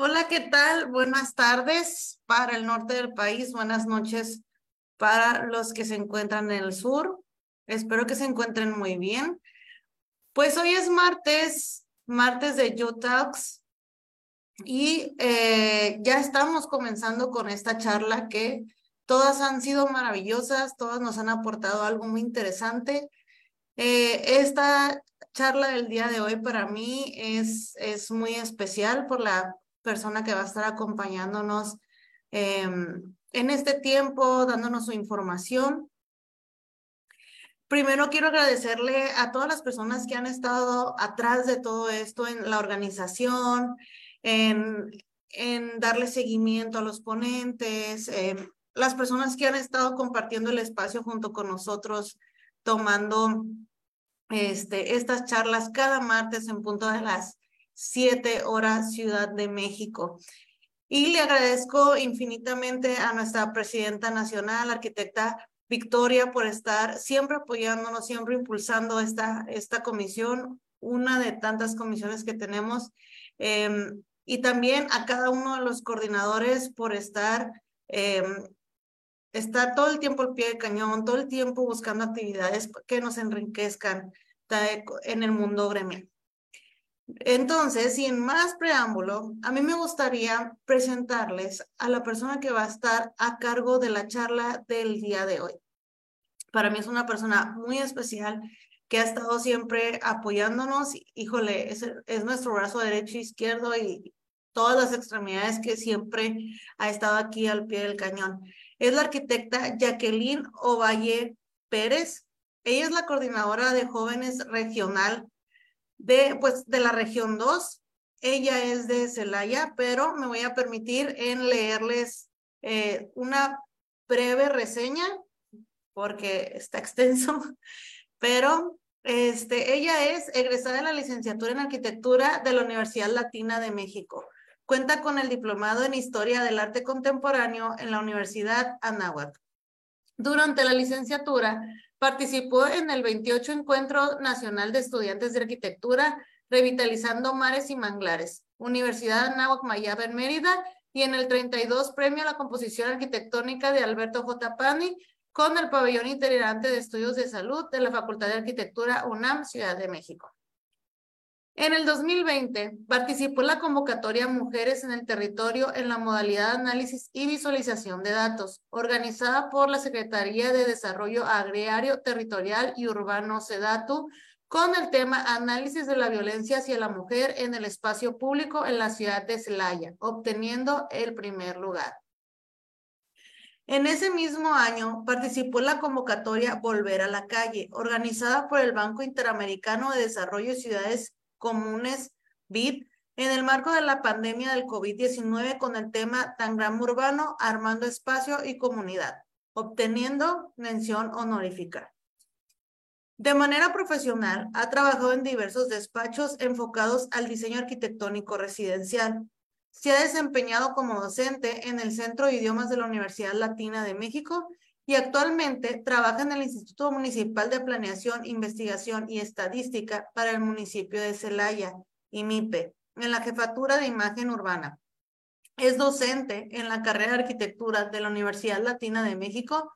Hola, ¿qué tal? Buenas tardes para el norte del país, buenas noches para los que se encuentran en el sur. Espero que se encuentren muy bien. Pues hoy es martes, martes de YouTalks y eh, ya estamos comenzando con esta charla que todas han sido maravillosas, todas nos han aportado algo muy interesante. Eh, esta charla del día de hoy para mí es, es muy especial por la persona que va a estar acompañándonos em, en este tiempo, dándonos su información. Primero quiero agradecerle a todas las personas que han estado atrás de todo esto en la organización, en, en darle seguimiento a los ponentes, em, las personas que han estado compartiendo el espacio junto con nosotros, tomando este, estas charlas cada martes en punto de las siete horas Ciudad de México. Y le agradezco infinitamente a nuestra presidenta nacional, arquitecta Victoria, por estar siempre apoyándonos, siempre impulsando esta, esta comisión, una de tantas comisiones que tenemos. Em, y también a cada uno de los coordinadores por estar, eh, todo el tiempo al pie del cañón, todo el tiempo buscando actividades que nos enriquezcan en el mundo gremial. Entonces, sin más preámbulo, a mí me gustaría presentarles a la persona que va a estar a cargo de la charla del día de hoy. Para mí es una persona muy especial que ha estado siempre apoyándonos. Híjole, es, es nuestro brazo derecho e izquierdo y todas las extremidades que siempre ha estado aquí al pie del cañón. Es la arquitecta Jacqueline Ovalle Pérez. Ella es la coordinadora de jóvenes regional de, pues, de la región 2. Ella es de Celaya, pero me voy a permitir en leerles eh, una breve reseña porque está extenso, pero este, ella es egresada de la licenciatura en arquitectura de la Universidad Latina de México. Cuenta con el diplomado en Historia del Arte Contemporáneo en la Universidad Anáhuac. Durante la licenciatura Participó en el 28 Encuentro Nacional de Estudiantes de Arquitectura, Revitalizando Mares y Manglares, Universidad Anáhuac Mayab en Mérida, y en el 32 Premio a la Composición Arquitectónica de Alberto J. Pani, con el Pabellón Itinerante de Estudios de Salud de la Facultad de Arquitectura UNAM, Ciudad de México. En el 2020 participó en la convocatoria Mujeres en el Territorio en la modalidad análisis y visualización de datos, organizada por la Secretaría de Desarrollo Agrario, Territorial y Urbano SEDATU, con el tema Análisis de la violencia hacia la mujer en el espacio público en la ciudad de Celaya, obteniendo el primer lugar. En ese mismo año participó en la convocatoria Volver a la Calle, organizada por el Banco Interamericano de Desarrollo de Ciudades comunes BID en el marco de la pandemia del COVID-19 con el tema Tangram Urbano, Armando Espacio y Comunidad, obteniendo mención honorífica. De manera profesional, ha trabajado en diversos despachos enfocados al diseño arquitectónico residencial. Se ha desempeñado como docente en el Centro de Idiomas de la Universidad Latina de México y actualmente trabaja en el Instituto Municipal de Planeación, Investigación y Estadística para el municipio de Celaya, IMIPE, en la Jefatura de Imagen Urbana. Es docente en la carrera de Arquitectura de la Universidad Latina de México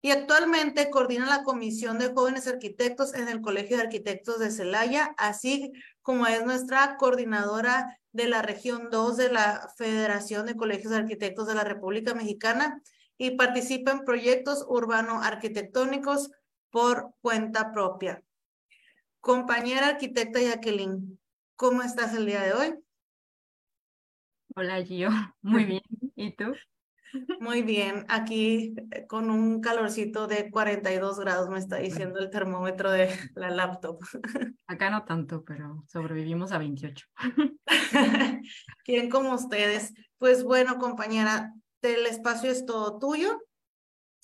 y actualmente coordina la Comisión de Jóvenes Arquitectos en el Colegio de Arquitectos de Celaya, así como es nuestra coordinadora de la región 2 de la Federación de Colegios de Arquitectos de la República Mexicana y participa en proyectos urbano-arquitectónicos por cuenta propia. Compañera arquitecta Jacqueline, ¿cómo estás el día de hoy? Hola Gio, muy bien. ¿Y tú? Muy bien, aquí eh, con un calorcito de 42 grados me está diciendo el termómetro de la laptop. Acá no tanto, pero sobrevivimos a 28. ¿Quién como ustedes? Pues bueno, compañera, el espacio es todo tuyo.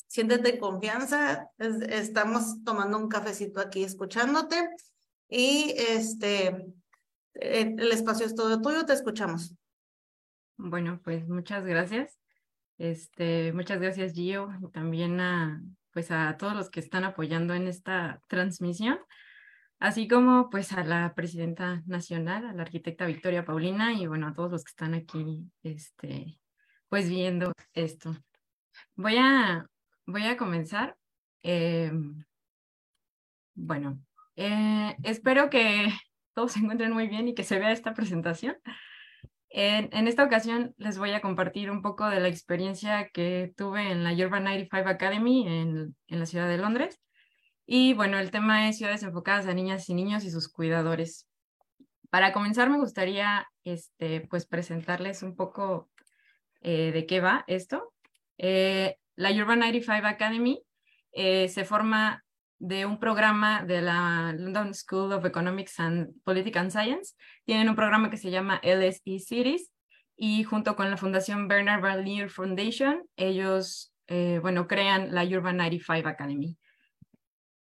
Siéntete en confianza. estamos tomando un cafecito aquí escuchándote. Y este, eh, el espacio es todo tuyo. Te escuchamos. Bueno, pues muchas gracias. Este, muchas gracias, Gio, y también a, pues a todos los que están apoyando en esta transmisión. así como pues a la presidenta nacional, a la arquitecta Victoria Paulina y bueno, a todos los que están aquí, este, pues viendo esto. Voy a, voy a comenzar. Em, bueno, eh, espero que todos se encuentren muy bien y que se vea esta presentación. En, esta ocasión les voy a compartir un poco de la experiencia que tuve en la Urban 95 Academy en, en la ciudad de Londres. Y bueno, el tema es ciudades enfocadas a niñas y niños y sus cuidadores. Para comenzar, me gustaría este, pues presentarles un poco eh, de qué va esto. Eh, la Urban 95 Academy eh, se forma de un programa de la London School of Economics and Political Science. Tienen un programa que se llama LSE Cities y junto con la Fundación Bernard Valier Foundation, ellos, bueno, crean la Urban 95 Academy.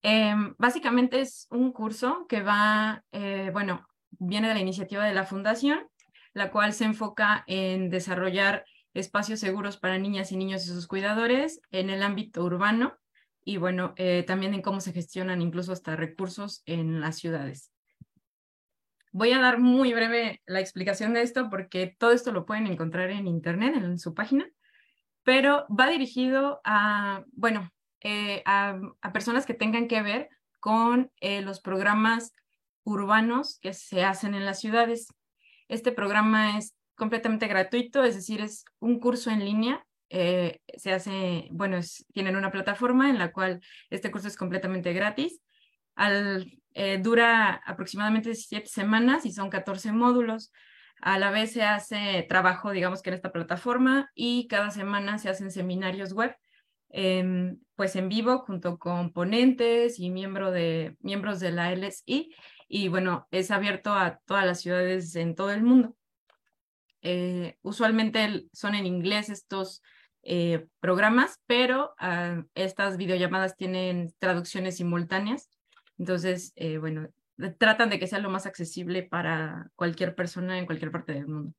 Em, básicamente es un curso que va, bueno, viene de la iniciativa de la Fundación, la cual se enfoca en desarrollar espacios seguros para niñas y niños y sus cuidadores en el ámbito urbano y, bueno, eh, también en cómo se gestionan incluso hasta recursos en las ciudades. Voy a dar muy breve la explicación de esto porque todo esto lo pueden encontrar en internet, en su página, pero va dirigido a, bueno, eh, a, personas que tengan que ver con eh, los programas urbanos que se hacen en las ciudades. Este programa es completamente gratuito, es decir, es un curso en línea. Eh, se hace, bueno, tienen una plataforma en la cual este curso es completamente gratis. Al, dura aproximadamente siete semanas y son 14 módulos. A la vez se hace trabajo, digamos que en esta plataforma y cada semana se hacen seminarios web Em, pues en vivo junto con ponentes y miembro de, miembros de la LSI y bueno, es abierto a todas las ciudades en todo el mundo. Eh, usualmente son en inglés estos eh, programas, pero ah, estas videollamadas tienen traducciones simultáneas. Entonces, eh, bueno, tratan de que sea lo más accesible para cualquier persona en cualquier parte del mundo.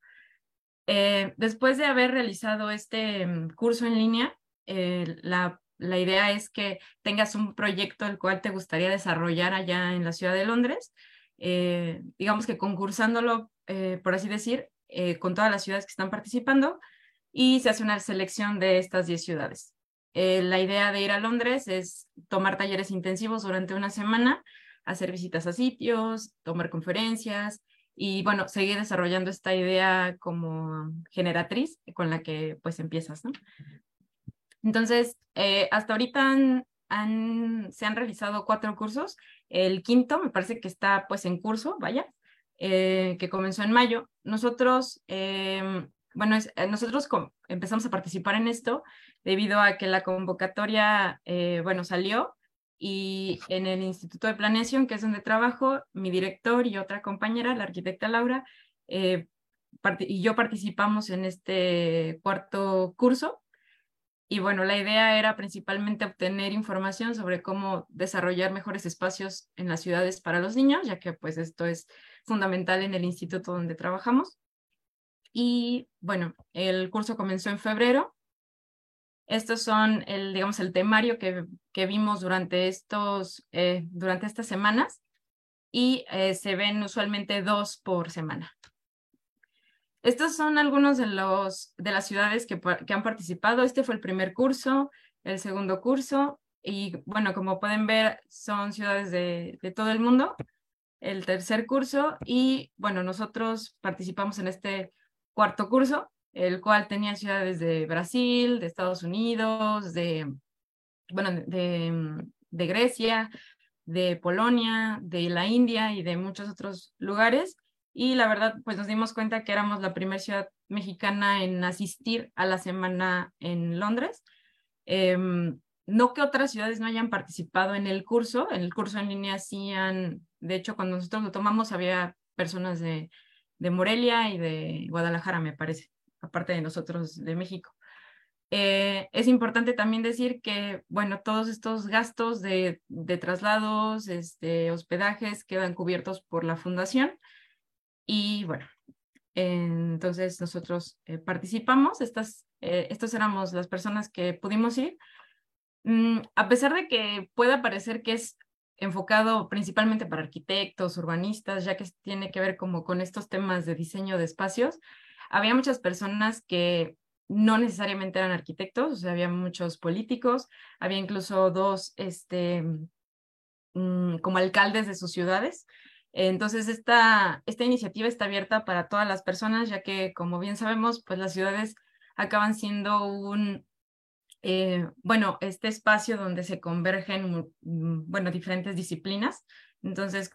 después de haber realizado este mm, curso en línea, la, la, idea es que tengas un proyecto el cual te gustaría desarrollar allá en la ciudad de Londres, digamos que concursándolo, por así decir, con todas las ciudades que están participando y se hace una selección de estas 10 ciudades. la idea de ir a Londres es tomar talleres intensivos durante una semana, hacer visitas a sitios, tomar conferencias, y bueno, seguir desarrollando esta idea como generatriz con la que pues empiezas. Entonces, eh, hasta ahorita se han realizado cuatro cursos. El quinto me parece que está pues en curso, vaya, eh, que comenzó en mayo. Nosotros, em, bueno, eh, nosotros empezamos a participar en esto debido a que la convocatoria, bueno, salió y en el Instituto de Planeación, que es donde trabajo, mi director y otra compañera, la arquitecta Laura, y yo participamos en este cuarto curso y bueno, la idea era principalmente obtener información sobre cómo desarrollar mejores espacios en las ciudades para los niños, ya que pues esto es fundamental en el instituto donde trabajamos. Y bueno, el curso comenzó en febrero. Estos son el, digamos, el temario que, que vimos durante, estos, eh, durante estas semanas y eh, se ven usualmente dos por semana. Estos son algunos de, los, de las ciudades que, que han participado. Este fue el primer curso, el segundo curso, y bueno, como pueden ver, son ciudades de, de, todo el mundo. El tercer curso, y bueno, nosotros participamos en este cuarto curso, el cual tenía ciudades de Brasil, de Estados Unidos, de, bueno, de, de Grecia, de Polonia, de la India y de muchos otros lugares y la verdad, pues nos dimos cuenta que éramos la primera ciudad mexicana en asistir a la semana en Londres. Em, no que otras ciudades no hayan participado en el curso, en el curso en línea sí de hecho, cuando nosotros lo tomamos había personas de, de Morelia y de Guadalajara, me parece, aparte de nosotros de México. Eh, es importante también decir que, bueno, todos estos gastos de, de traslados, este, hospedajes quedan cubiertos por la fundación y bueno, entonces nosotros eh, participamos, estas, eh, estos éramos las personas que pudimos ir. Mm, a pesar de que pueda parecer que es enfocado principalmente para arquitectos, urbanistas, ya que tiene que ver como con estos temas de diseño de espacios. Había muchas personas que no necesariamente eran arquitectos, o sea, había muchos políticos, había incluso dos, este, mm, como alcaldes de sus ciudades. Entonces, esta, esta iniciativa está abierta para todas las personas, ya que, como bien sabemos, pues las ciudades acaban siendo un, eh, bueno, este espacio donde se convergen, mm, bueno, diferentes disciplinas. Entonces,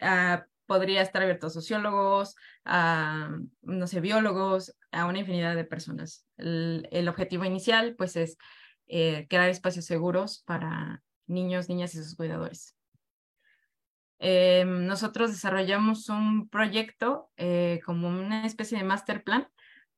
ah, podría estar abierto a sociólogos, a, no sé, biólogos, a una infinidad de personas. El, objetivo inicial, pues, es eh, crear espacios seguros para niños, niñas y sus cuidadores. Eh, nosotros desarrollamos un proyecto eh, como una especie de master plan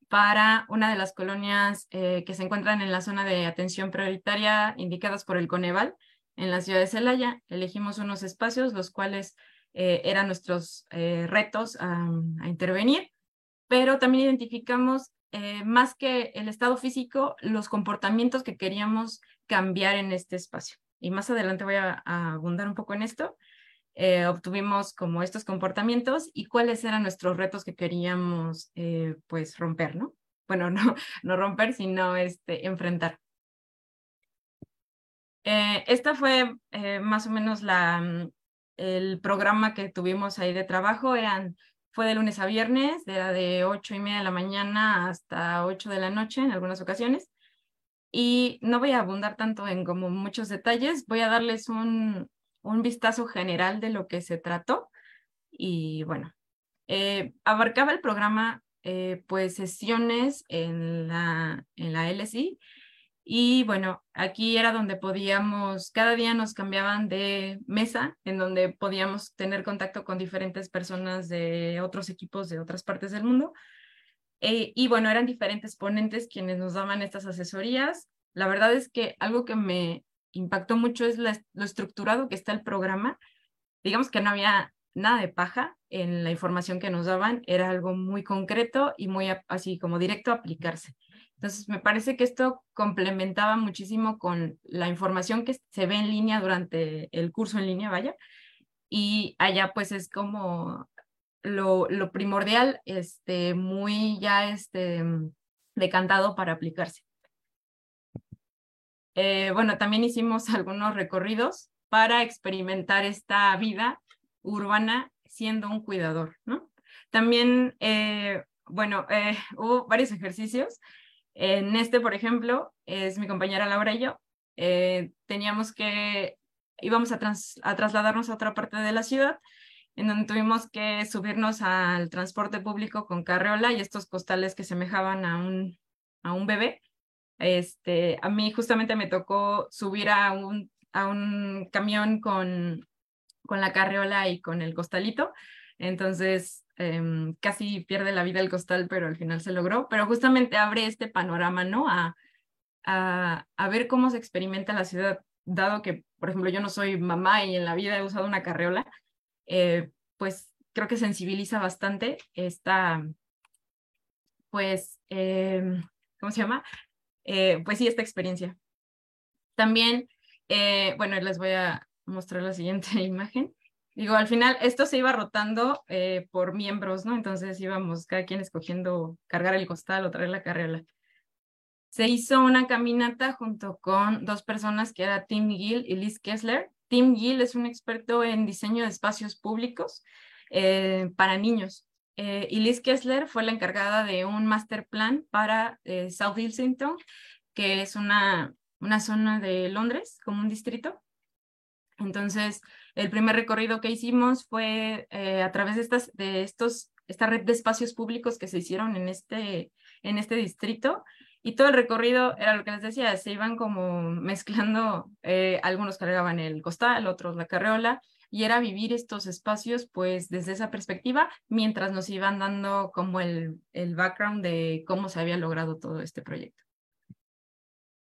para una de las colonias que se encuentran en la zona de atención prioritaria indicadas por el Coneval en la ciudad de Celaya. Elegimos unos espacios los cuales eh, eran nuestros eh, retos a, intervenir, pero también identificamos eh, más que el estado físico, los comportamientos que queríamos cambiar en este espacio. Y más adelante voy a, abundar un poco en esto. Obtuvimos como estos comportamientos y cuáles eran nuestros retos que queríamos pues romper, ¿no? Bueno, no, no romper, sino este, enfrentar. esta fue más o menos la, el programa que tuvimos ahí de trabajo eran, fue de lunes a viernes, era de ocho y media de la mañana hasta ocho de la noche en algunas ocasiones. Y no voy a abundar tanto en como muchos detalles, voy a darles un, un vistazo general de lo que se trató. Y bueno, eh, abarcaba el programa eh, pues sesiones en la, en la LSI y bueno, aquí era donde podíamos, cada día nos cambiaban de mesa, en donde podíamos tener contacto con diferentes personas de otros equipos de otras partes del mundo. Eh, y bueno, eran diferentes ponentes quienes nos daban estas asesorías. La verdad es que algo que me impactó mucho es lo estructurado que está el programa. Digamos que no había nada de paja en la información que nos daban, era algo muy concreto y muy así como directo a aplicarse. Entonces, me parece que esto complementaba muchísimo con la información que se ve en línea durante el curso en línea, vaya. Y allá pues es como lo, lo primordial, este, muy ya este, decantado para aplicarse. Eh, bueno, también hicimos algunos recorridos para experimentar esta vida urbana siendo un cuidador. También, eh, bueno, eh, hubo varios ejercicios en este, por ejemplo, es mi compañera Laura y yo. Teníamos que, íbamos a, a trasladarnos a otra parte de la ciudad, en donde tuvimos que subirnos al transporte público con carreola y estos costales que semejaban a un, a un bebé. Este, a mí justamente me tocó subir a un, a un camión con, con la carreola y con el costalito. Entonces, Em, casi pierde la vida el costal, pero al final se logró, pero justamente abre este panorama, ¿no? A, a, ver cómo se experimenta la ciudad, dado que, por ejemplo, yo no soy mamá y en la vida he usado una carreola, eh, pues creo que sensibiliza bastante esta, pues, eh, ¿cómo se llama? Eh, pues sí, esta experiencia. También, bueno, les voy a mostrar la siguiente imagen. Digo, al final esto se iba rotando eh, por miembros, ¿no? Entonces íbamos cada quien escogiendo cargar el costal o traer la carriola. Se hizo una caminata junto con dos personas que era Tim Gill y Liz Kessler. Tim Gill es un experto en diseño de espacios públicos eh, para niños. Eh, y Liz Kessler fue la encargada de un master plan para South Islington, que es una, una zona de Londres, como un distrito. Entonces, el primer recorrido que hicimos fue eh, a través de, estas, de estos, esta red de espacios públicos que se hicieron en este, en este distrito. Y todo el recorrido era lo que les decía, se iban como mezclando, eh, algunos cargaban el costal, otros la carreola, y era vivir estos espacios pues desde esa perspectiva, mientras nos iban dando como el, el background de cómo se había logrado todo este proyecto.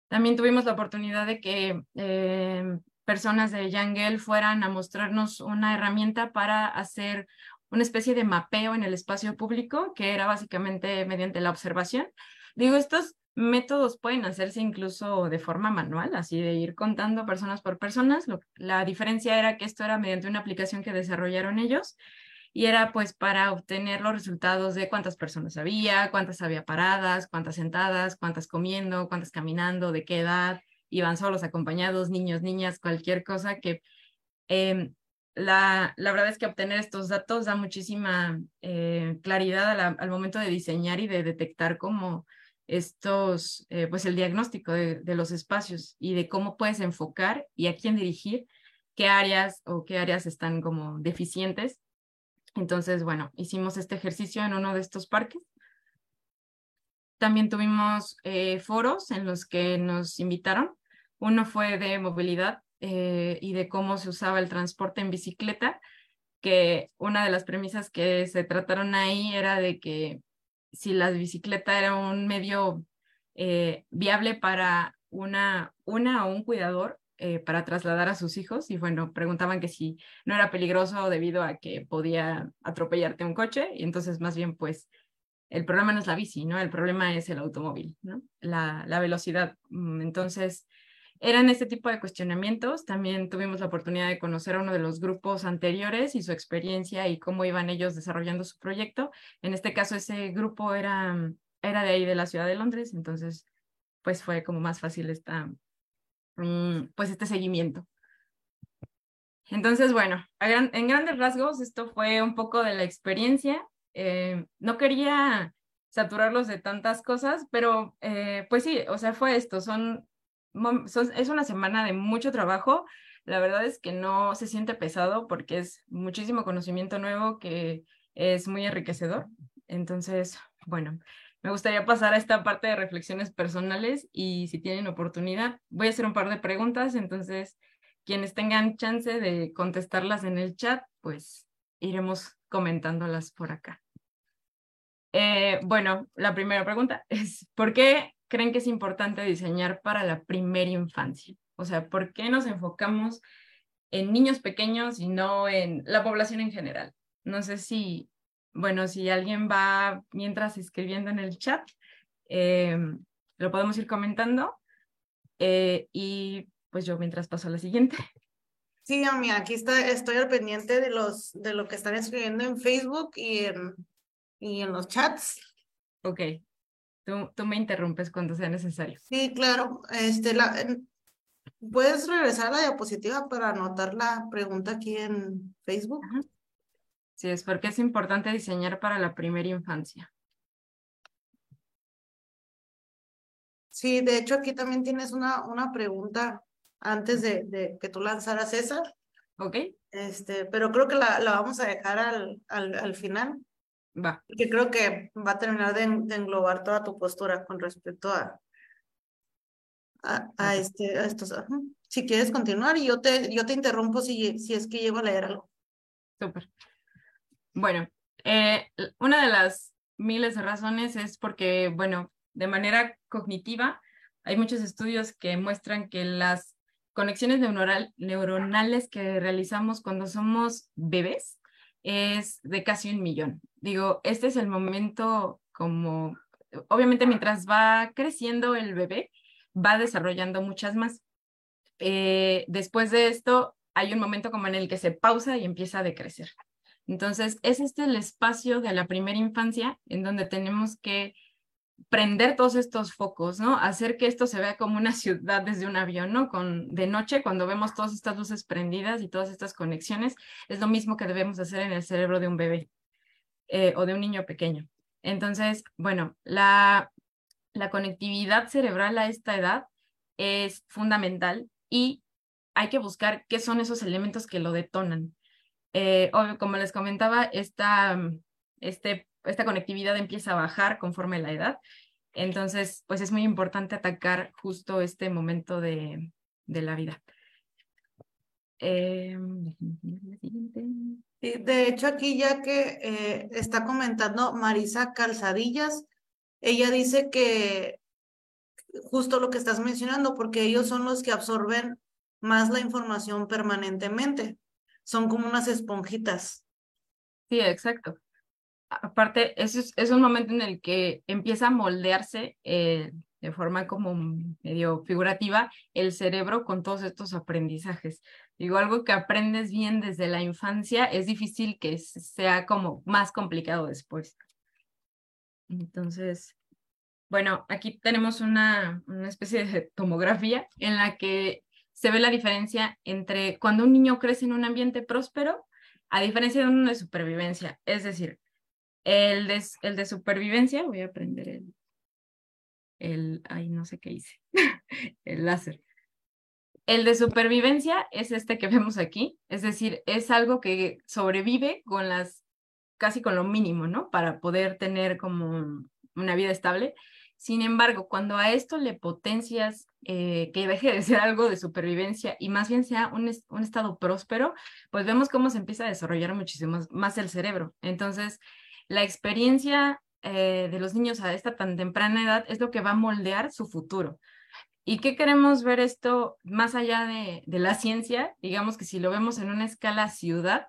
También tuvimos la oportunidad de que eh, personas de Yangel fueran a mostrarnos una herramienta para hacer una especie de mapeo en el espacio público, que era básicamente mediante la observación. Digo, estos métodos pueden hacerse incluso de forma manual, así de ir contando personas por personas. la diferencia era que esto era mediante una aplicación que desarrollaron ellos y era pues para obtener los resultados de cuántas personas había, cuántas había paradas, cuántas sentadas, cuántas comiendo, cuántas caminando, de qué edad, iban solos, acompañados, niños, niñas, cualquier cosa que... Em, la, la, verdad es que obtener estos datos da muchísima eh, claridad al momento de diseñar y de detectar cómo estos, eh, pues el diagnóstico de, los espacios y de cómo puedes enfocar y a quién dirigir, qué áreas o qué áreas están como deficientes. Entonces, bueno, hicimos este ejercicio en uno de estos parques. También tuvimos eh, foros en los que nos invitaron. Uno fue de movilidad eh, y de cómo se usaba el transporte en bicicleta, que una de las premisas que se trataron ahí era de que si la bicicleta era un medio eh, viable para una, una o un cuidador eh, para trasladar a sus hijos y bueno, preguntaban que si no era peligroso debido a que podía atropellarte un coche y entonces más bien pues el problema no es la bici, ¿no? El problema es el automóvil, ¿no? La, la velocidad. Mm, entonces, eran este tipo de cuestionamientos. También tuvimos la oportunidad de conocer a uno de los grupos anteriores y su experiencia y cómo iban ellos desarrollando su proyecto. En este caso, ese grupo era, era de ahí, de la ciudad de Londres, entonces, pues fue como más fácil esta, mm, pues este seguimiento. Entonces, bueno, en grandes rasgos, esto fue un poco de la experiencia. Eh, no quería saturarlos de tantas cosas, pero eh, pues sí, o sea, fue esto, son es una semana de mucho trabajo. La verdad es que no se siente pesado porque es muchísimo conocimiento nuevo que es muy enriquecedor. Entonces, bueno, me gustaría pasar a esta parte de reflexiones personales y si tienen oportunidad, voy a hacer un par de preguntas. Entonces, quienes tengan chance de contestarlas en el chat, pues iremos comentándolas por acá. Eh, bueno, la primera pregunta es, ¿por qué creen que es importante diseñar para la primera infancia? O sea, ¿por qué nos enfocamos en niños pequeños y no en la población en general? No sé si, bueno, si alguien va mientras escribiendo en el chat, eh, lo podemos ir comentando. Eh, y pues yo mientras paso a la siguiente. Sí, mí aquí está, estoy al pendiente de, los, de lo que están escribiendo en Facebook y en, y en los chats. Ok, Tú, me interrumpes cuando sea necesario. Sí, claro. Este, la, ¿Puedes regresar a la diapositiva para anotar la pregunta aquí en Facebook? Sí, es porque es importante diseñar para la primera infancia. Sí, de hecho aquí también tienes una, una pregunta antes de, de que tú lanzaras César. Ok. Este, pero creo que la, la vamos a dejar al, al, al final. Va. Que creo que va a terminar de, englobar toda tu postura con respecto a, a, este, a estos. Si quieres continuar, yo te, yo te interrumpo si, si es que llego a leer algo. Súper. Bueno, eh, una de las miles de razones es porque, bueno, de manera cognitiva, hay muchos estudios que muestran que las conexiones neuronal, neuronales que realizamos cuando somos bebés es de casi un millón. Digo, este es el momento como, obviamente mientras va creciendo el bebé, va desarrollando muchas más. Eh, después de esto, hay un momento como en el que se pausa y empieza a decrecer. Entonces, es este el espacio de la primera infancia en donde tenemos que prender todos estos focos, ¿no? Hacer que esto se vea como una ciudad desde un avión, ¿no? Con, de noche, cuando vemos todas estas luces prendidas y todas estas conexiones, es lo mismo que debemos hacer en el cerebro de un bebé eh, o de un niño pequeño. Entonces, bueno, la, la conectividad cerebral a esta edad es fundamental y hay que buscar qué son esos elementos que lo detonan. Eh, como les comentaba, esta, este esta conectividad empieza a bajar conforme la edad. Entonces, pues es muy importante atacar justo este momento de, de la vida. Eh, de hecho, aquí ya que eh, está comentando Marisa Calzadillas, ella dice que justo lo que estás mencionando, porque ellos son los que absorben más la información permanentemente. Son como unas esponjitas. Sí, exacto aparte, es, un momento en el que empieza a moldearse eh, de forma como medio figurativa el cerebro con todos estos aprendizajes. Digo, algo que aprendes bien desde la infancia es difícil que sea como más complicado después. Entonces, bueno, aquí tenemos una, una especie de tomografía en la que se ve la diferencia entre cuando un niño crece en un ambiente próspero a diferencia de uno de supervivencia. Es decir, el de, el de supervivencia, voy a aprender el, el, ay, no sé qué hice, el láser. El de supervivencia es este que vemos aquí, es decir, es algo que sobrevive con las, casi con lo mínimo, ¿no? Para poder tener como una vida estable. Sin embargo, cuando a esto le potencias eh, que deje de ser algo de supervivencia y más bien sea un, un estado próspero, pues vemos cómo se empieza a desarrollar muchísimo más el cerebro. Entonces, la experiencia eh, de los niños a esta tan temprana edad es lo que va a moldear su futuro. ¿Y qué queremos ver esto más allá de, de la ciencia? Digamos que si lo vemos en una escala ciudad,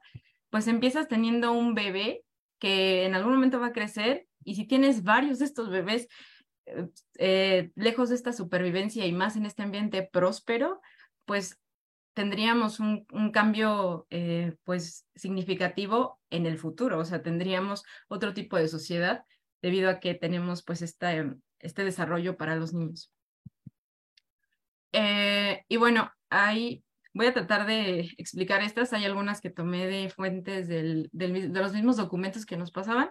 pues empiezas teniendo un bebé que en algún momento va a crecer y si tienes varios de estos bebés eh, eh, lejos de esta supervivencia y más en este ambiente próspero, pues tendríamos un, un cambio pues significativo en el futuro, o sea, tendríamos otro tipo de sociedad debido a que tenemos pues esta, em, este desarrollo para los niños. Eh, y bueno, ahí voy a tratar de explicar estas. Hay algunas que tomé de fuentes del, de los mismos documentos que nos pasaban,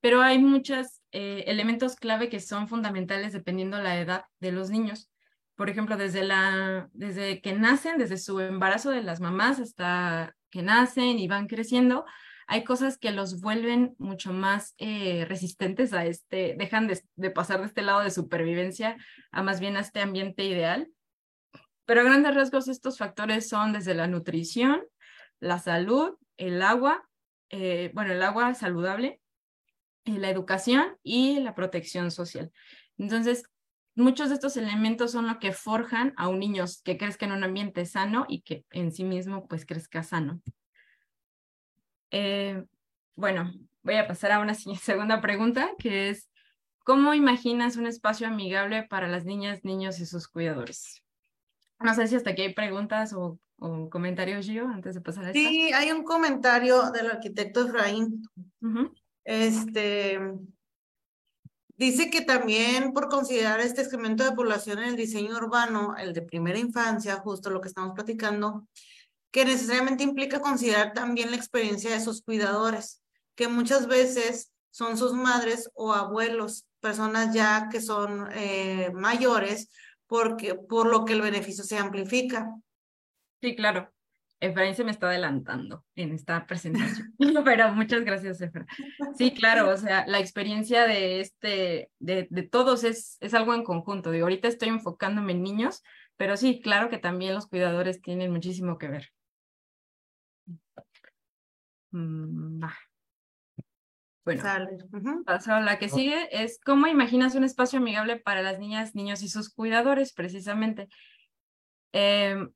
pero hay muchos eh, elementos clave que son fundamentales dependiendo la edad de los niños. Por ejemplo, desde, la, desde que nacen, desde su embarazo de las mamás hasta que nacen y van creciendo, hay cosas que los vuelven mucho más eh, resistentes a este, dejan de, pasar de este lado de supervivencia a más bien a este ambiente ideal. Pero a grandes rasgos estos factores son desde la nutrición, la salud, el agua, eh, bueno, el agua saludable, eh, la educación y la protección social. Entonces, muchos de estos elementos son lo que forjan a un niño que crezca en un ambiente sano y que en sí mismo pues crezca sano. Eh, bueno, voy a pasar a una segunda pregunta, que es, ¿cómo imaginas un espacio amigable para las niñas, niños y sus cuidadores? No sé si hasta aquí hay preguntas o, comentarios, Gio, antes de pasar a esta. Sí, hay un comentario del arquitecto Efraín. Este dice que también por considerar este excremento de población en el diseño urbano, el de primera infancia, justo lo que estamos platicando, que necesariamente implica considerar también la experiencia de sus cuidadores, que muchas veces son sus madres o abuelos, personas ya que son eh, mayores, porque, por lo que el beneficio se amplifica. Sí, claro. Efraín se me está adelantando en esta presentación, pero muchas gracias, Efra. Sí, claro, o sea, la experiencia de este, de, de todos es, es algo en conjunto. Digo, ahorita estoy enfocándome en niños, pero sí, claro que también los cuidadores tienen muchísimo que ver. Mm, bueno, paso a la que sigue, es ¿cómo imaginas un espacio amigable para las niñas, niños y sus cuidadores, precisamente? Em,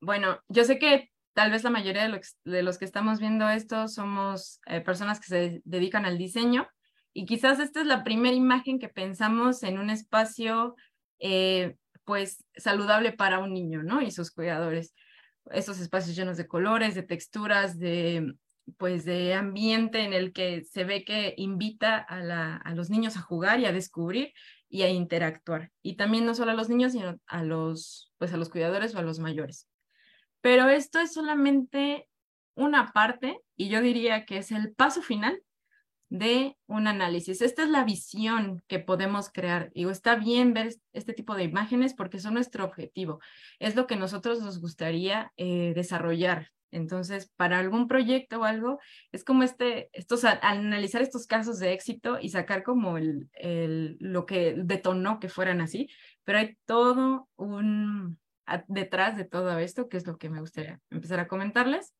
bueno, yo sé que tal vez la mayoría de los, que estamos viendo esto somos eh, personas que se dedican al diseño y quizás esta es la primera imagen que pensamos en un espacio eh, pues saludable para un niño, ¿no? Y sus cuidadores estos espacios llenos de colores, de texturas, de pues de ambiente en el que se ve que invita a, a los niños a jugar y a descubrir y a interactuar. Y también no solo a los niños, sino a los, pues a los cuidadores o a los mayores. Pero esto es solamente una parte y yo diría que es el paso final de un análisis. Esta es la visión que podemos crear. Digo, está bien ver este tipo de imágenes porque son nuestro objetivo. Es lo que nosotros nos gustaría eh, desarrollar. Entonces, para algún proyecto o algo, es como este, estos, analizar estos casos de éxito y sacar como el, el, lo que detonó que fueran así, pero hay todo un, detrás de todo esto, que es lo que me gustaría empezar a comentarles.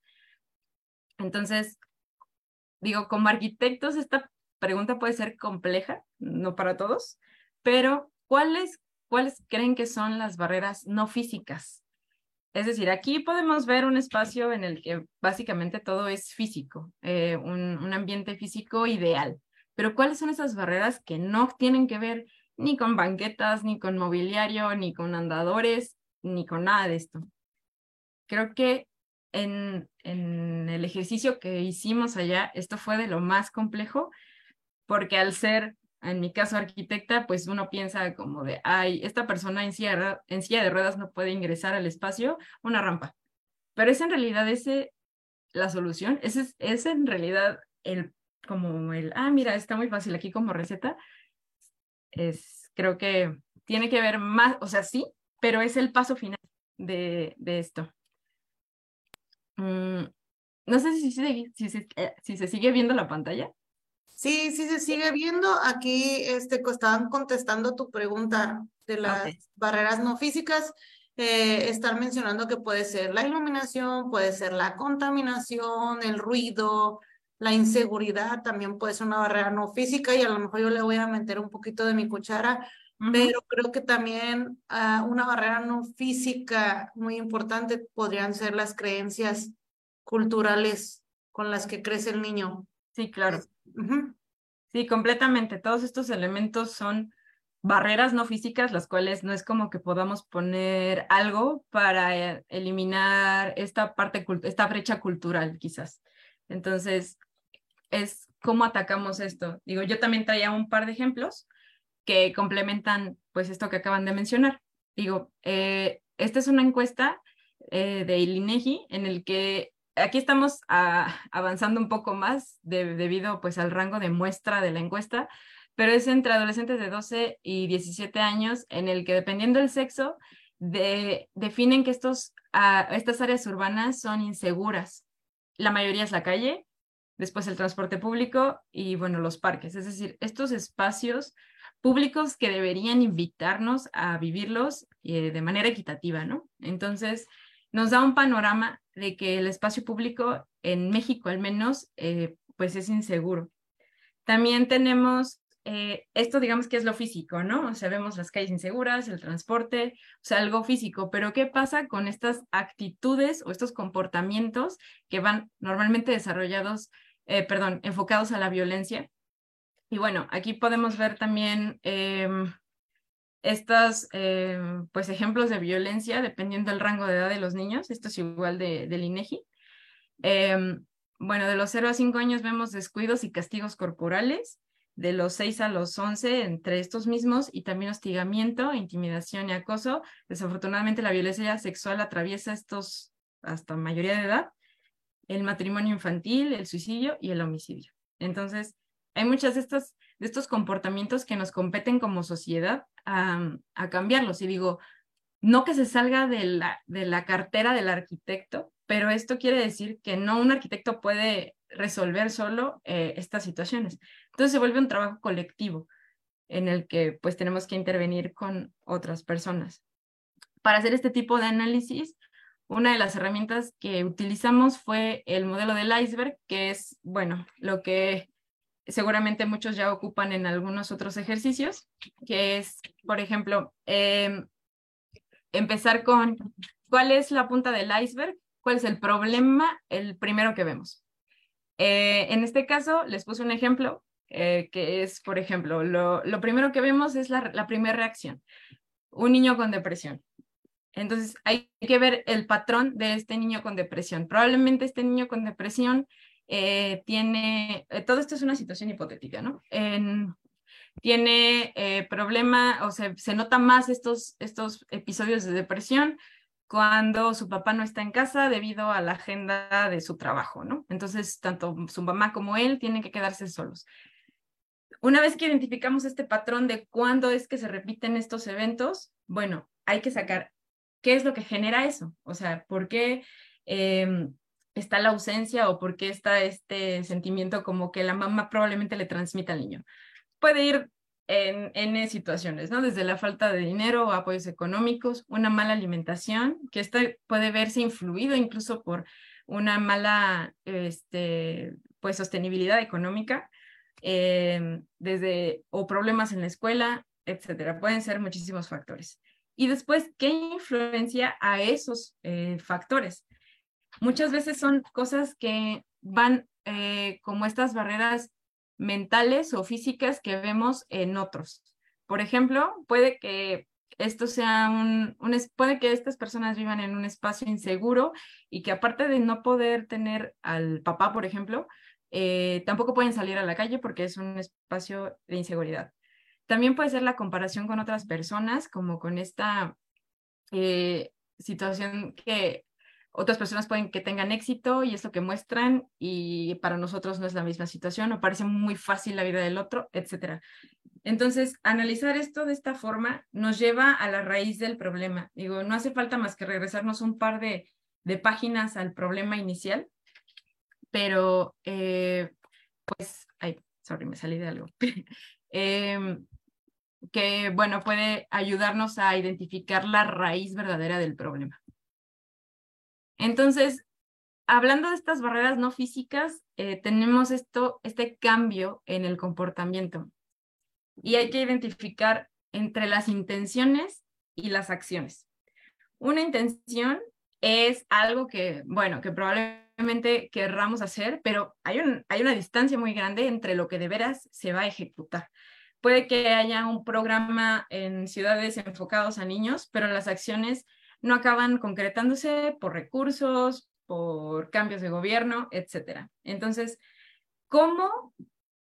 Entonces, digo, como arquitectos esta pregunta puede ser compleja, no para todos, pero ¿cuáles, cuáles creen que son las barreras no físicas? Es decir, aquí podemos ver un espacio en el que básicamente todo es físico, eh, un, un ambiente físico ideal, pero ¿cuáles son esas barreras que no tienen que ver ni con banquetas, ni con mobiliario, ni con andadores, ni con nada de esto. Creo que en, en el ejercicio que hicimos allá, esto fue de lo más complejo, porque al ser, en mi caso, arquitecta, pues uno piensa como de, ay, esta persona en silla, de ruedas no puede ingresar al espacio, una rampa. Pero es en realidad ese la solución, ese es, es en realidad el, como el, ah, mira, está muy fácil aquí como receta, es, creo que tiene que ver más, o sea, sí, pero es el paso final de, de esto. Mm, no sé si, si, si, eh, si, se sigue viendo la pantalla. Sí, sí se sigue viendo. Aquí este, estaban contestando tu pregunta de las barreras no físicas. Eh, estar mencionando que puede ser la iluminación, puede ser la contaminación, el ruido, la inseguridad, también puede ser una barrera no física y a lo mejor yo le voy a meter un poquito de mi cuchara, pero creo que también uh, una barrera no física muy importante podrían ser las creencias culturales con las que crece el niño. Sí, claro. Sí, completamente. Todos estos elementos son barreras no físicas, las cuales no es como que podamos poner algo para eh, eliminar esta parte, esta brecha cultural, quizás. Entonces, es cómo atacamos esto. Digo, yo también traía un par de ejemplos que complementan, pues, esto que acaban de mencionar. Digo, eh, esta es una encuesta eh, de INEGI en el que aquí estamos ah, avanzando un poco más debido, pues, al rango de muestra de la encuesta, pero es entre adolescentes de 12 y 17 años en el que dependiendo del sexo, de, definen que estos, uh, estas áreas urbanas son inseguras. La mayoría es la calle, después el transporte público y, bueno, los parques. Es decir, estos espacios públicos que deberían invitarnos a vivirlos eh, de manera equitativa, ¿no? Entonces, nos da un panorama de que el espacio público en México al menos, eh, pues es inseguro. También tenemos eh, esto digamos que es lo físico, ¿no? O sea, vemos las calles inseguras, el transporte, o sea, algo físico, pero ¿qué pasa con estas actitudes o estos comportamientos que van normalmente desarrollados, perdón, enfocados a la violencia? Y bueno, aquí podemos ver también em, estos, em, pues, ejemplos de violencia dependiendo del rango de edad de los niños. Esto es igual de, del INEGI. Em, bueno, de los 0 a 5 años vemos descuidos y castigos corporales de los 6 a los 11 entre estos mismos y también hostigamiento, intimidación y acoso. Desafortunadamente la violencia sexual atraviesa estos hasta mayoría de edad, el matrimonio infantil, el suicidio y el homicidio. Entonces, hay muchas de estos, comportamientos que nos competen como sociedad a, cambiarlos. Y digo, no que se salga de la, de la cartera del arquitecto, pero esto quiere decir que no un arquitecto puede resolver solo eh, estas situaciones. Entonces se vuelve un trabajo colectivo en el que pues tenemos que intervenir con otras personas. Para hacer este tipo de análisis, una de las herramientas que utilizamos fue el modelo del iceberg, que es, bueno, lo que seguramente muchos ya ocupan en algunos otros ejercicios, que es, por ejemplo, em, empezar con cuál es la punta del iceberg, cuál es el problema, el primero que vemos. Eh, en este caso, les puse un ejemplo, eh, que es, por ejemplo, lo, primero que vemos es la, primera reacción, un niño con depresión. Entonces, hay que ver el patrón de este niño con depresión. Probablemente este niño con depresión eh, tiene, todo esto es una situación hipotética, ¿no? tiene problema o se, se nota más estos, estos episodios de depresión cuando su papá no está en casa debido a la agenda de su trabajo, ¿no? Entonces, tanto su mamá como él tienen que quedarse solos. Una vez que identificamos este patrón de cuándo es que se repiten estos eventos, bueno, hay que sacar qué es lo que genera eso, o sea, por qué em, está la ausencia o por qué está este sentimiento como que la mamá probablemente le transmite al niño. Puede ir en N situaciones, ¿no? Desde la falta de dinero o apoyos económicos, una mala alimentación, que esta puede verse influido incluso por una mala, este, pues, sostenibilidad económica, em, desde, o problemas en la escuela, etcétera. Pueden ser muchísimos factores. Y después, ¿qué influencia a esos eh, factores? Muchas veces son cosas que van eh, como estas barreras mentales o físicas que vemos en otros. Por ejemplo, puede que esto sea un, puede que estas personas vivan en un espacio inseguro y que aparte de no poder tener al papá, por ejemplo, eh, tampoco pueden salir a la calle porque es un espacio de inseguridad. También puede ser la comparación con otras personas, como con esta eh, situación que otras personas pueden que tengan éxito y es lo que muestran y para nosotros no es la misma situación o parece muy fácil la vida del otro, etcétera. Entonces, analizar esto de esta forma nos lleva a la raíz del problema. Digo, no hace falta más que regresarnos un par de, de páginas al problema inicial, pero eh, pues, ay, sorry, me salí de algo. Em, que, bueno, puede ayudarnos a identificar la raíz verdadera del problema. Entonces, hablando de estas barreras no físicas, eh, tenemos esto, este cambio en el comportamiento y hay que identificar entre las intenciones y las acciones. Una intención es algo que, bueno, que probablemente querramos hacer, pero hay, un, hay una distancia muy grande entre lo que de veras se va a ejecutar. Puede que haya un programa en ciudades enfocados a niños, pero las acciones no acaban concretándose por recursos, por cambios de gobierno, etcétera. Entonces, ¿cómo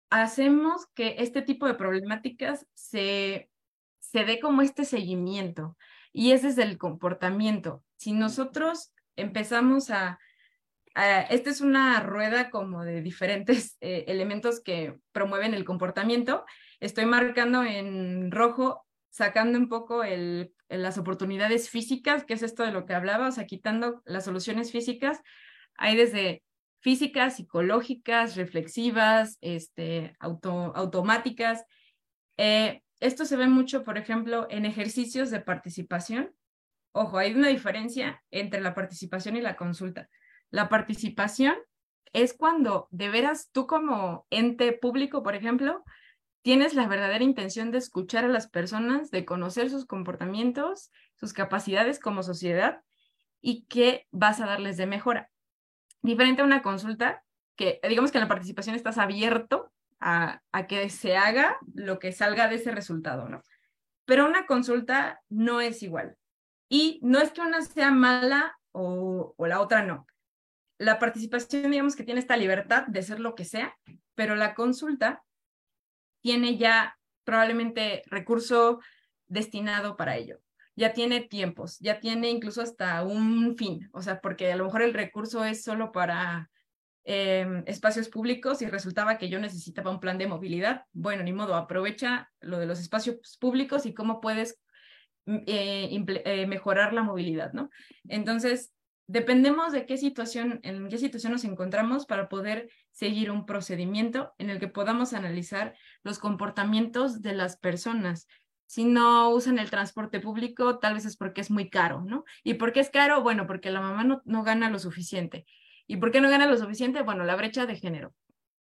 hacemos que este tipo de problemáticas se, se dé como este seguimiento? Y ese es el comportamiento. Si nosotros empezamos a, esta es una rueda como de diferentes eh, elementos que promueven el comportamiento. Estoy marcando en rojo, sacando un poco el las oportunidades físicas, que es esto de lo que hablaba, o sea, quitando las soluciones físicas, hay desde físicas, psicológicas, reflexivas, este, auto, automáticas. Eh, esto se ve mucho, por ejemplo, en ejercicios de participación. Ojo, hay una diferencia entre la participación y la consulta. La participación es cuando de veras tú como ente público, por ejemplo, tienes la verdadera intención de escuchar a las personas, de conocer sus comportamientos, sus capacidades como sociedad y qué vas a darles de mejora. Diferente a una consulta, que digamos que en la participación estás abierto a, que se haga lo que salga de ese resultado, ¿no? Pero una consulta no es igual. Y no es que una sea mala o, la otra no. La participación, digamos que tiene esta libertad de ser lo que sea, pero la consulta tiene ya probablemente recurso destinado para ello. Ya tiene tiempos, ya tiene incluso hasta un fin, o sea, porque a lo mejor el recurso es solo para em, espacios públicos y resultaba que yo necesitaba un plan de movilidad. Bueno, ni modo, aprovecha lo de los espacios públicos y cómo puedes mm, eh, eh, mejorar la movilidad, ¿no? Entonces, dependemos de qué situación, en qué situación nos encontramos para poder seguir un procedimiento en el que podamos analizar los comportamientos de las personas. Si no usan el transporte público, tal vez es porque es muy caro, ¿no? ¿Y por qué es caro? Bueno, porque la mamá no, no gana lo suficiente. ¿Y por qué no gana lo suficiente? Bueno, la brecha de género.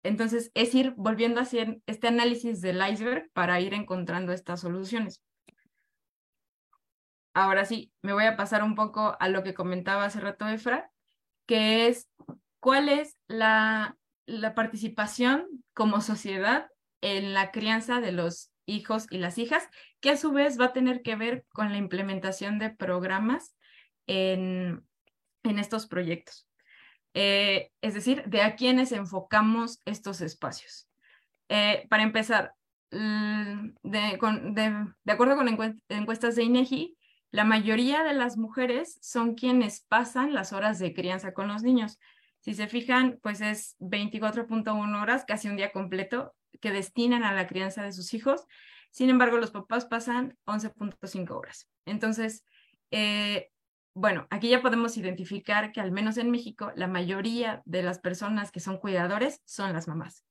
Entonces, es ir volviendo a hacer este análisis del iceberg para ir encontrando estas soluciones ahora sí, me voy a pasar un poco a lo que comentaba hace rato Efra, que es cuál es la, participación como sociedad en la crianza de los hijos y las hijas, que a su vez va a tener que ver con la implementación de programas en, en estos proyectos. Eh, es decir, de a quiénes enfocamos estos espacios. Eh, para empezar, de, de, acuerdo con encuestas de INEGI, la mayoría de las mujeres son quienes pasan las horas de crianza con los niños. Si se fijan, pues es 24.1 horas, casi un día completo, que destinan a la crianza de sus hijos. Sin embargo, los papás pasan 11.5 horas. Entonces, eh, bueno, aquí ya podemos identificar que al menos en México, la mayoría de las personas que son cuidadores son las mamás.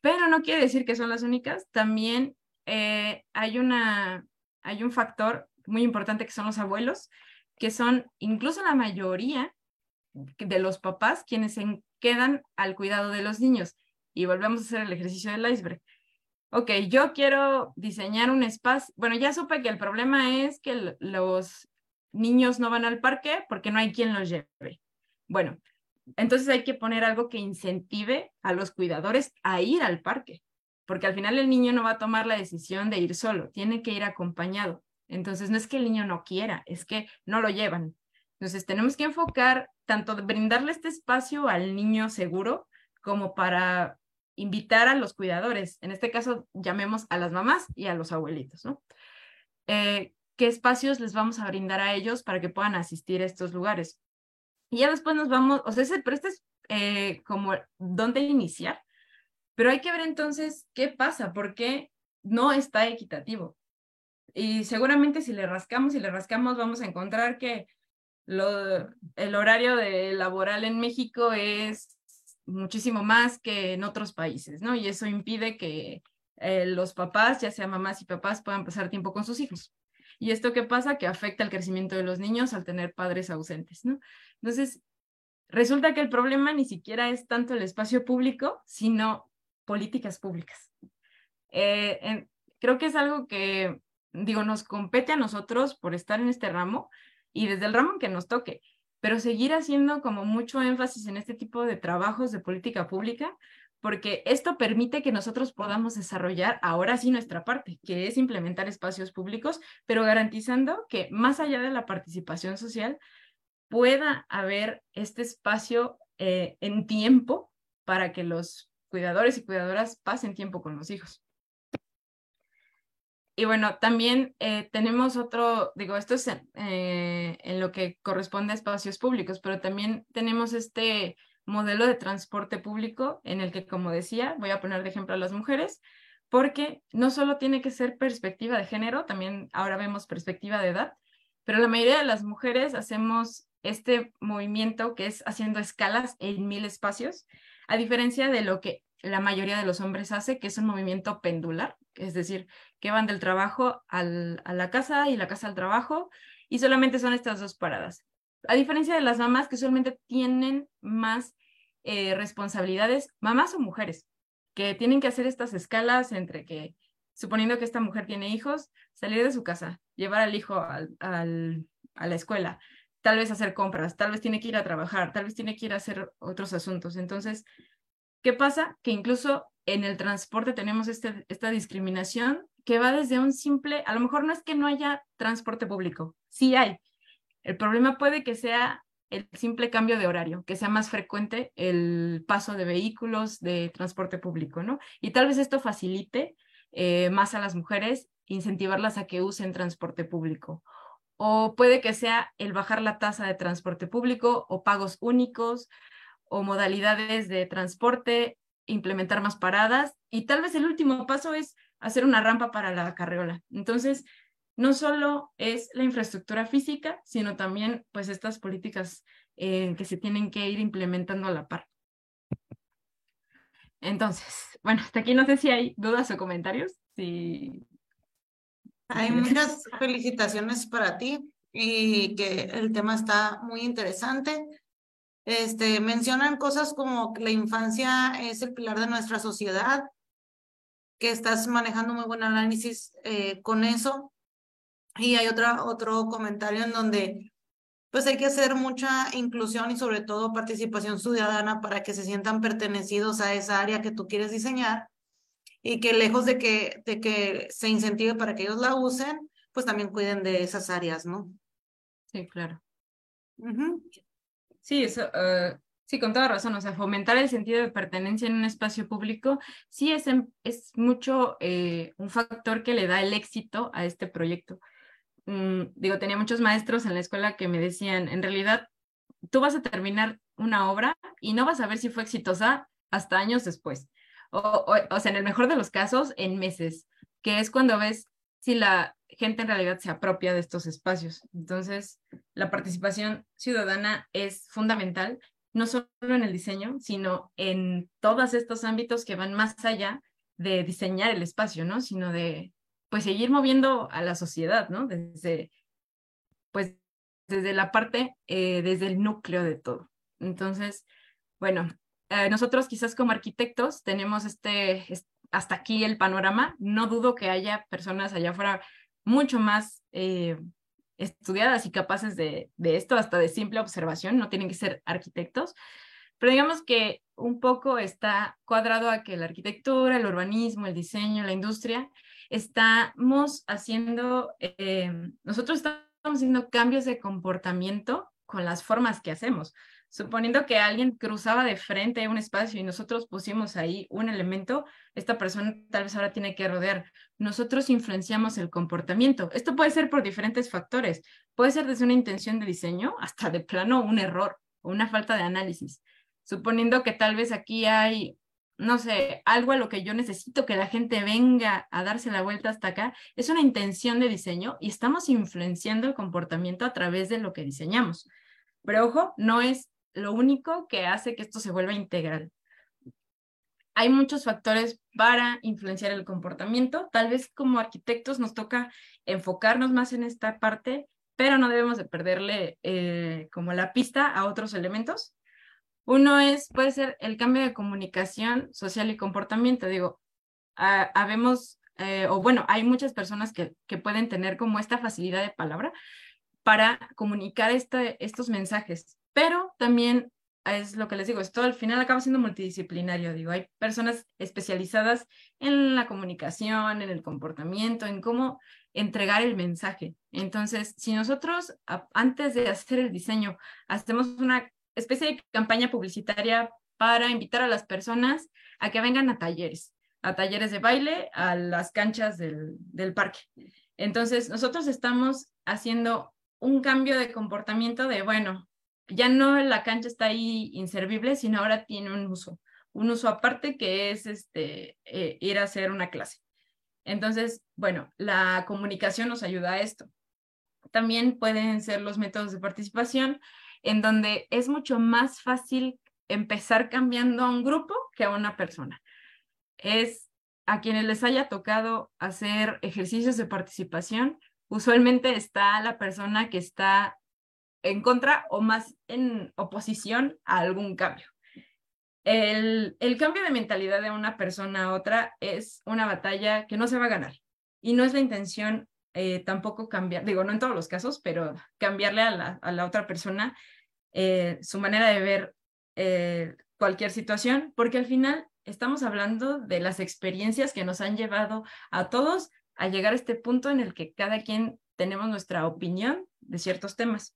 Pero no quiere decir que son las únicas. También eh, hay, una, hay un factor muy importante que son los abuelos, que son incluso la mayoría de los papás quienes se quedan al cuidado de los niños. Y volvemos a hacer el ejercicio del iceberg. Ok, yo quiero diseñar un espacio. Bueno, ya supe que el problema es que los niños no van al parque porque no hay quien los lleve. Bueno, entonces hay que poner algo que incentive a los cuidadores a ir al parque. porque al final el niño no va a tomar la decisión de ir solo, tiene que ir acompañado. Entonces, no es que el niño no quiera, es que no lo llevan. Entonces, tenemos que enfocar tanto brindarle este espacio al niño seguro como para invitar a los cuidadores, en este caso llamemos a las mamás y a los abuelitos, ¿no? Eh, ¿Qué espacios les vamos a brindar a ellos para que puedan asistir a estos lugares? Y ya después nos vamos, o sea, pero este es eh, como dónde iniciar, pero hay que ver entonces qué pasa, porque no está equitativo. Y seguramente si le rascamos y le rascamos, vamos a encontrar que lo, el horario de laboral en México es muchísimo más que en otros países, ¿no? Y eso impide que eh, los papás, ya sea mamás y papás, puedan pasar tiempo con sus hijos. ¿Y esto qué pasa? Que afecta el crecimiento de los niños al tener padres ausentes, ¿no? Entonces, resulta que el problema ni siquiera es tanto el espacio público, sino políticas públicas. Eh, creo que es algo que, digo, nos compete a nosotros por estar en este ramo y desde el ramo que nos toque, pero seguir haciendo como mucho énfasis en este tipo de trabajos de política pública, porque esto permite que nosotros podamos desarrollar ahora sí nuestra parte, que es implementar espacios públicos, pero garantizando que más allá de la participación social, pueda haber este espacio eh, en tiempo para que los cuidadores y cuidadoras pasen tiempo con los hijos. Y bueno, también eh, tenemos otro, digo, esto es eh, en lo que corresponde a espacios públicos, pero también tenemos este modelo de transporte público en el que, como decía, voy a poner de ejemplo a las mujeres, porque no solo tiene que ser perspectiva de género, también ahora vemos perspectiva de edad, pero la mayoría de las mujeres hacemos este movimiento que es haciendo escalas en mil espacios, a diferencia de lo que la mayoría de los hombres hace, que es un movimiento pendular, es decir, que van del trabajo a la casa y la casa al trabajo, y solamente son estas dos paradas. A diferencia de las mamás que solamente tienen más eh, responsabilidades, mamás o mujeres, que tienen que hacer estas escalas entre que, suponiendo que esta mujer tiene hijos, salir de su casa, llevar al hijo a la escuela, tal vez hacer compras, tal vez tiene que ir a trabajar, tal vez tiene que ir a hacer otros asuntos. Entonces, ¿qué pasa? Que incluso en el transporte tenemos este, esta discriminación que va desde un simple, a lo mejor no es que no haya transporte público, sí hay, el problema puede que sea el simple cambio de horario, que sea más frecuente el paso de vehículos de transporte público, ¿no? Y tal vez esto facilite eh, más a las mujeres, incentivarlas a que usen transporte público. O puede que sea el bajar la tasa de transporte público o pagos únicos o modalidades de transporte, implementar más paradas y tal vez el último paso es hacer una rampa para la carreola. Entonces, no solo es la infraestructura física, sino también pues estas políticas eh, que se tienen que ir implementando a la par. Entonces, bueno, hasta aquí no sé si hay dudas o comentarios. Sí. Hay muchas felicitaciones para ti y que el tema está muy interesante. Este, mencionan cosas como que la infancia es el pilar de nuestra sociedad, que estás manejando muy buen análisis eh, con eso. Y hay otra, otro comentario en donde pues hay que hacer mucha inclusión y sobre todo participación ciudadana para que se sientan pertenecidos a esa área que tú quieres diseñar y que lejos de que, de que se incentive para que ellos la usen, pues también cuiden de esas áreas, ¿no? Sí, claro. Sí, eso, eh, sí, con toda razón, o sea, fomentar el sentido de pertenencia en un espacio público sí es, es mucho eh, un factor que le da el éxito a este proyecto. Mm, digo, tenía muchos maestros en la escuela que me decían, en realidad, tú vas a terminar una obra y no vas a ver si fue exitosa hasta años después. O, o, sea, en el mejor de los casos, en meses, que es cuando ves si la gente en realidad se apropia de estos espacios. Entonces, la participación ciudadana es fundamental, no solo en el diseño, sino en todos estos ámbitos que van más allá de diseñar el espacio, ¿no? Sino de pues seguir moviendo a la sociedad, ¿no? Desde, pues, desde la parte, eh, desde el núcleo de todo. Entonces, bueno, eh, nosotros quizás como arquitectos tenemos este, hasta aquí el panorama. No dudo que haya personas allá afuera mucho más eh, estudiadas y capaces de, de esto, hasta de simple observación, no tienen que ser arquitectos. Pero digamos que un poco está cuadrado a que la arquitectura, el urbanismo, el diseño, la industria, estamos haciendo, eh, nosotros estamos haciendo cambios de comportamiento con las formas que hacemos. Suponiendo que alguien cruzaba de frente un espacio y nosotros pusimos ahí un elemento, esta persona tal vez ahora tiene que rodear. Nosotros influenciamos el comportamiento. Esto puede ser por diferentes factores. Puede ser desde una intención de diseño hasta de plano un error o una falta de análisis. Suponiendo que tal vez aquí hay no sé, algo a lo que yo necesito que la gente venga a darse la vuelta hasta acá, es una intención de diseño y estamos influenciando el comportamiento a través de lo que diseñamos. Pero ojo, no es lo único que hace que esto se vuelva integral. Hay muchos factores para influenciar el comportamiento. Tal vez como arquitectos nos toca enfocarnos más en esta parte, pero no debemos de perderle eh, como la pista a otros elementos uno es, puede ser el cambio de comunicación social y comportamiento. Digo, habemos, eh, o bueno, hay muchas personas que, que, pueden tener como esta facilidad de palabra para comunicar este, estos mensajes, pero también es lo que les digo, esto al final acaba siendo multidisciplinario, digo, hay personas especializadas en la comunicación, en el comportamiento, en cómo entregar el mensaje. Entonces, si nosotros antes de hacer el diseño hacemos una especie de campaña publicitaria para invitar a las personas a que vengan a talleres, a talleres de baile, a las canchas del, del parque. Entonces, nosotros estamos haciendo un cambio de comportamiento de, bueno, ya no la cancha está ahí inservible, sino ahora tiene un uso, un uso aparte que es este, eh, ir a hacer una clase. Entonces, bueno, la comunicación nos ayuda a esto. También pueden ser los métodos de participación, en donde es mucho más fácil empezar cambiando a un grupo que a una persona. Es a quienes les haya tocado hacer ejercicios de participación, usualmente está la persona que está en contra o más en oposición a algún cambio. El, el, cambio de mentalidad de una persona a otra es una batalla que no se va a ganar y no es la intención eh, tampoco cambiar, digo, no en todos los casos, pero cambiarle a la, a la otra persona eh, su manera de ver eh, cualquier situación, porque al final estamos hablando de las experiencias que nos han llevado a todos a llegar a este punto en el que cada quien tenemos nuestra opinión de ciertos temas.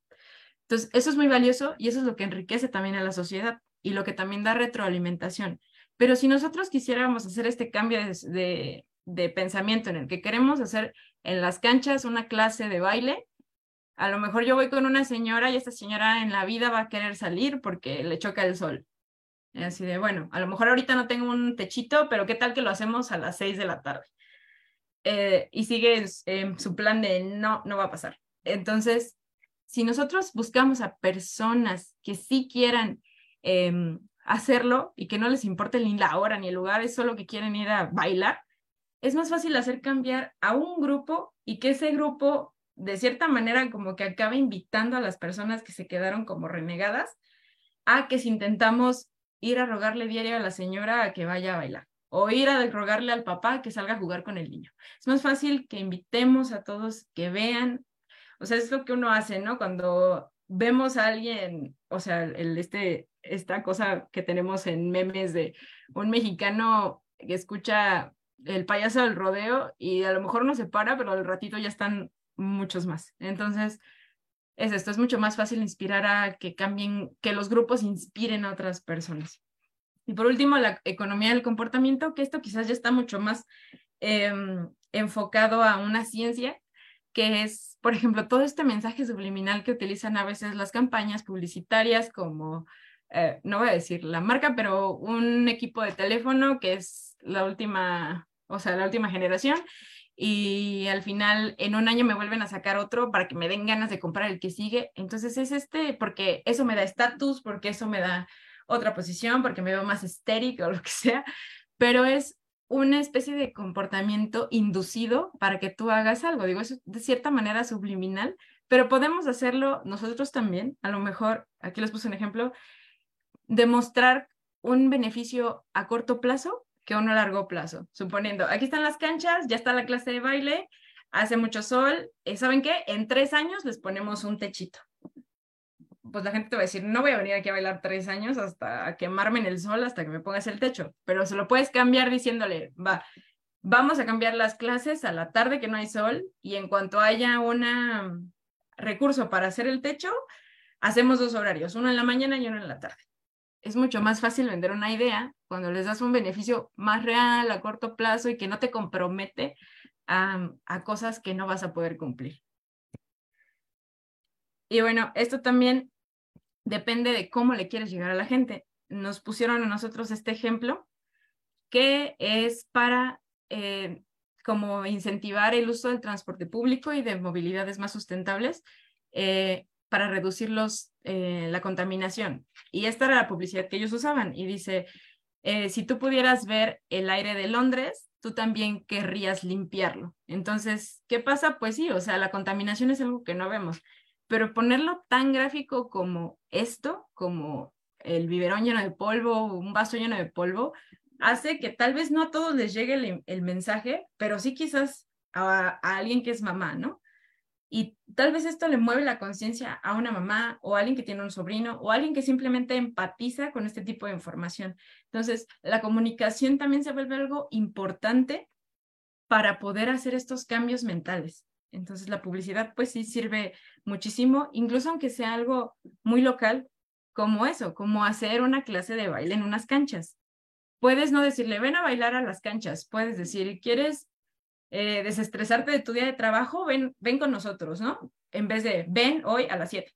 Entonces, eso es muy valioso y eso es lo que enriquece también a la sociedad y lo que también da retroalimentación. Pero si nosotros quisiéramos hacer este cambio de, de pensamiento en el que queremos hacer en las canchas una clase de baile, a lo mejor yo voy con una señora y esta señora en la vida va a querer salir porque le choca el sol. así de, bueno, a lo mejor ahorita no tengo un techito, pero ¿qué tal que lo hacemos a las seis de la tarde? Eh, y sigue su plan de no, no va a pasar. Entonces, si nosotros buscamos a personas que sí quieran em, hacerlo y que no les importe ni la hora ni el lugar, es solo que quieren ir a bailar, es más fácil hacer cambiar a un grupo y que ese grupo de cierta manera como que acaba invitando a las personas que se quedaron como renegadas a que si intentamos ir a rogarle diario a la señora a que vaya a bailar o ir a rogarle al papá que salga a jugar con el niño. Es más fácil que invitemos a todos que vean, o sea, es lo que uno hace, ¿no? Cuando vemos a alguien, o sea, el, este, esta cosa que tenemos en memes de un mexicano que escucha el payaso del rodeo y a lo mejor no se para, pero al ratito ya están muchos más. Entonces, es esto, es mucho más fácil inspirar a que cambien, que los grupos inspiren a otras personas. Y por último, la economía del comportamiento, que esto quizás ya está mucho más em, enfocado a una ciencia, que es, por ejemplo, todo este mensaje subliminal que utilizan a veces las campañas publicitarias como, eh, no voy a decir la marca, pero un equipo de teléfono que es la última, o sea, la última generación y al final en un año me vuelven a sacar otro para que me den ganas de comprar el que sigue. Entonces es este, porque eso me da estatus, porque eso me da otra posición, porque me veo más estérico o lo que sea, pero es una especie de comportamiento inducido para que tú hagas algo. Digo, es de cierta manera subliminal, pero podemos hacerlo nosotros también. A lo mejor, aquí les puse un ejemplo, demostrar un beneficio a corto plazo que uno a largo plazo. Suponiendo, aquí están las canchas, ya está la clase de baile, hace mucho sol, eh, ¿saben qué? En tres años les ponemos un techito. Pues la gente te va a decir, no voy a venir aquí a bailar tres años hasta quemarme en el sol, hasta que me pongas el techo, pero se lo puedes cambiar diciéndole, va, vamos a cambiar las clases a la tarde que no hay sol y en cuanto haya un recurso para hacer el techo, hacemos dos horarios, uno en la mañana y uno en la tarde. Es mucho más fácil vender una idea cuando les das un beneficio más real a corto plazo y que no te compromete a cosas que no vas a poder cumplir. Y bueno, esto también depende de cómo le quieres llegar a la gente. Nos pusieron a nosotros este ejemplo que es para eh, como incentivar el uso del transporte público y de movilidades más sustentables eh, para reducir los, eh, la contaminación. Y esta era la publicidad que ellos usaban. Y dice, si tú pudieras ver el aire de Londres, tú también querrías limpiarlo. Entonces, ¿qué pasa? Pues sí, o sea, la contaminación es algo que no vemos, pero ponerlo tan gráfico como esto, como el biberón lleno de polvo, un vaso lleno de polvo, hace que tal vez no a todos les llegue el, mensaje, pero sí quizás a, alguien que es mamá, ¿no? Y tal vez esto le mueve la conciencia a una mamá o a alguien que tiene un sobrino o a alguien que simplemente empatiza con este tipo de información. Entonces, la comunicación también se vuelve algo importante para poder hacer estos cambios mentales. Entonces, la publicidad pues sí sirve muchísimo, incluso aunque sea algo muy local, como eso, como hacer una clase de baile en unas canchas puedes no decirle, ven a bailar a las canchas, puedes decir, ¿quieres eh, desestresarte de tu día de trabajo? Ven, ven con nosotros, ¿no? En vez de, ven hoy a las 7.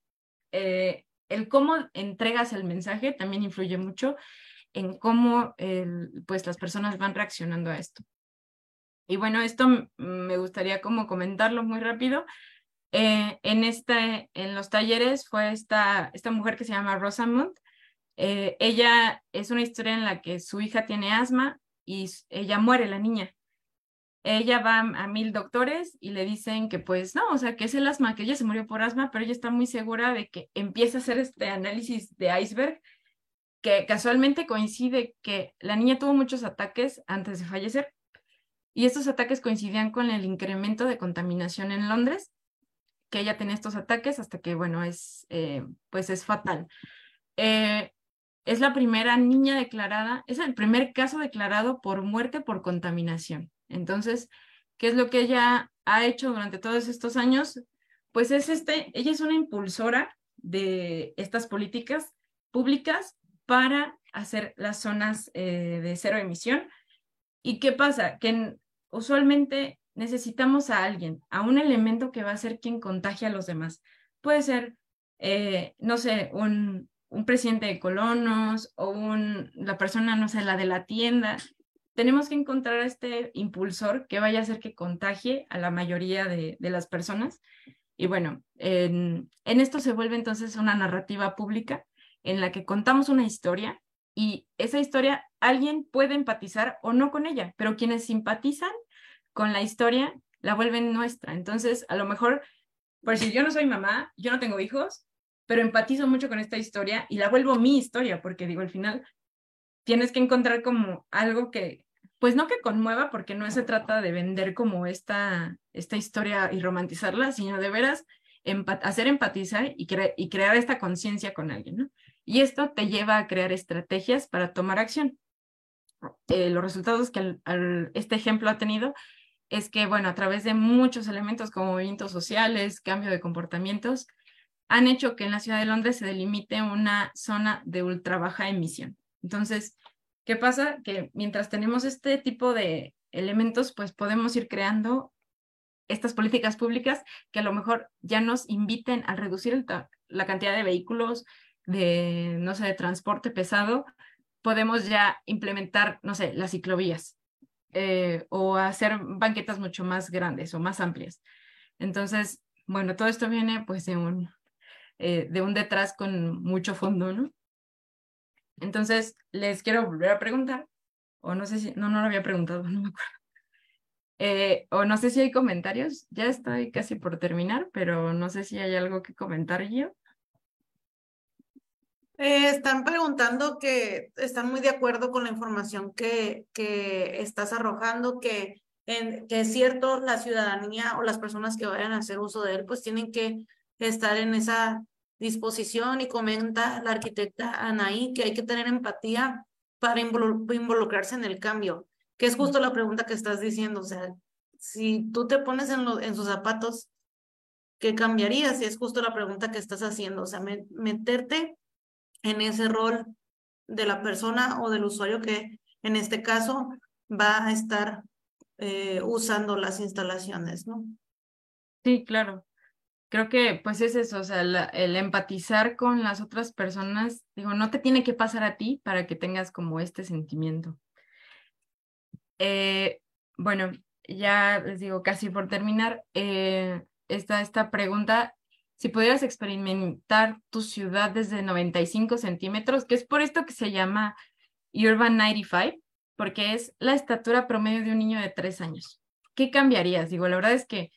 Eh, el cómo entregas el mensaje también influye mucho en cómo pues las personas van reaccionando a esto. Y bueno, esto me gustaría como comentarlo muy rápido. Eh, en, este, en los talleres fue esta, esta mujer que se llama Rosamund, eh, ella es una historia en la que su hija tiene asma y ella muere, la niña. Ella va a mil doctores y le dicen que pues no, o sea, que es el asma, que ella se murió por asma, pero ella está muy segura de que empieza a hacer este análisis de iceberg, que casualmente coincide que la niña tuvo muchos ataques antes de fallecer y estos ataques coincidían con el incremento de contaminación en Londres, que ella tenía estos ataques hasta que, bueno, es, eh, pues es fatal. Eh, es la primera niña declarada, es el primer caso declarado por muerte por contaminación. Entonces, ¿qué es lo que ella ha hecho durante todos estos años? Pues es este, ella es una impulsora de estas políticas públicas para hacer las zonas eh, de cero emisión. ¿Y qué pasa? Que usualmente necesitamos a alguien, a un elemento que va a ser quien contagie a los demás. Puede ser, eh, no sé, un, presidente de colonos o un, la persona, no sé, la de la tienda. Tenemos que encontrar este impulsor que vaya a hacer que contagie a la mayoría de, las personas. Y bueno, en, en esto se vuelve entonces una narrativa pública en la que contamos una historia y esa historia alguien puede empatizar o no con ella, pero quienes simpatizan con la historia la vuelven nuestra. Entonces, a lo mejor, por si yo no soy mamá, yo no tengo hijos, pero empatizo mucho con esta historia y la vuelvo mi historia, porque digo, al final tienes que encontrar como algo que, pues no que conmueva, porque no se trata de vender como esta, esta historia y romantizarla, sino de veras hacer empatizar y, crear esta conciencia con alguien, ¿no? Y esto te lleva a crear estrategias para tomar acción. Eh, los resultados que este ejemplo ha tenido es que, bueno, a través de muchos elementos como movimientos sociales, cambio de comportamientos, han hecho que en la ciudad de Londres se delimite una zona de ultra baja emisión. Entonces, ¿qué pasa? Que mientras tenemos este tipo de elementos, pues podemos ir creando estas políticas públicas que a lo mejor ya nos inviten a reducir la cantidad de vehículos, de, no sé, de transporte pesado, podemos ya implementar, no sé, las ciclovías eh, o hacer banquetas mucho más grandes o más amplias. Entonces, bueno, todo esto viene pues de un, eh, de un detrás con mucho fondo, ¿no? Entonces, les quiero volver a preguntar, o no sé si, no, no lo había preguntado, no me acuerdo. Eh, o no sé si hay comentarios, ya estoy casi por terminar, pero no sé si hay algo que comentar yo. Eh, están preguntando que están muy de acuerdo con la información que, que estás arrojando, que, en, que es cierto, la ciudadanía o las personas que vayan a hacer uso de él, pues tienen que estar en esa disposición y comenta la arquitecta Anaí que hay que tener empatía para involucrarse en el cambio, que es justo la pregunta que estás diciendo, o sea, si tú te pones en, en sus zapatos, ¿qué cambiarías? Y es justo la pregunta que estás haciendo, o sea, meterte en ese rol de la persona o del usuario que en este caso va a estar eh, usando las instalaciones, ¿no? Sí, claro. Creo que pues es eso, o sea, el empatizar con las otras personas, digo, no te tiene que pasar a ti para que tengas como este sentimiento. Eh, bueno, ya les digo, casi por terminar, eh, esta, esta pregunta, si pudieras experimentar tu ciudad desde 95 centímetros, que es por esto que se llama Urban 95, porque es la estatura promedio de un niño de tres años. ¿Qué cambiarías? Digo, la verdad es que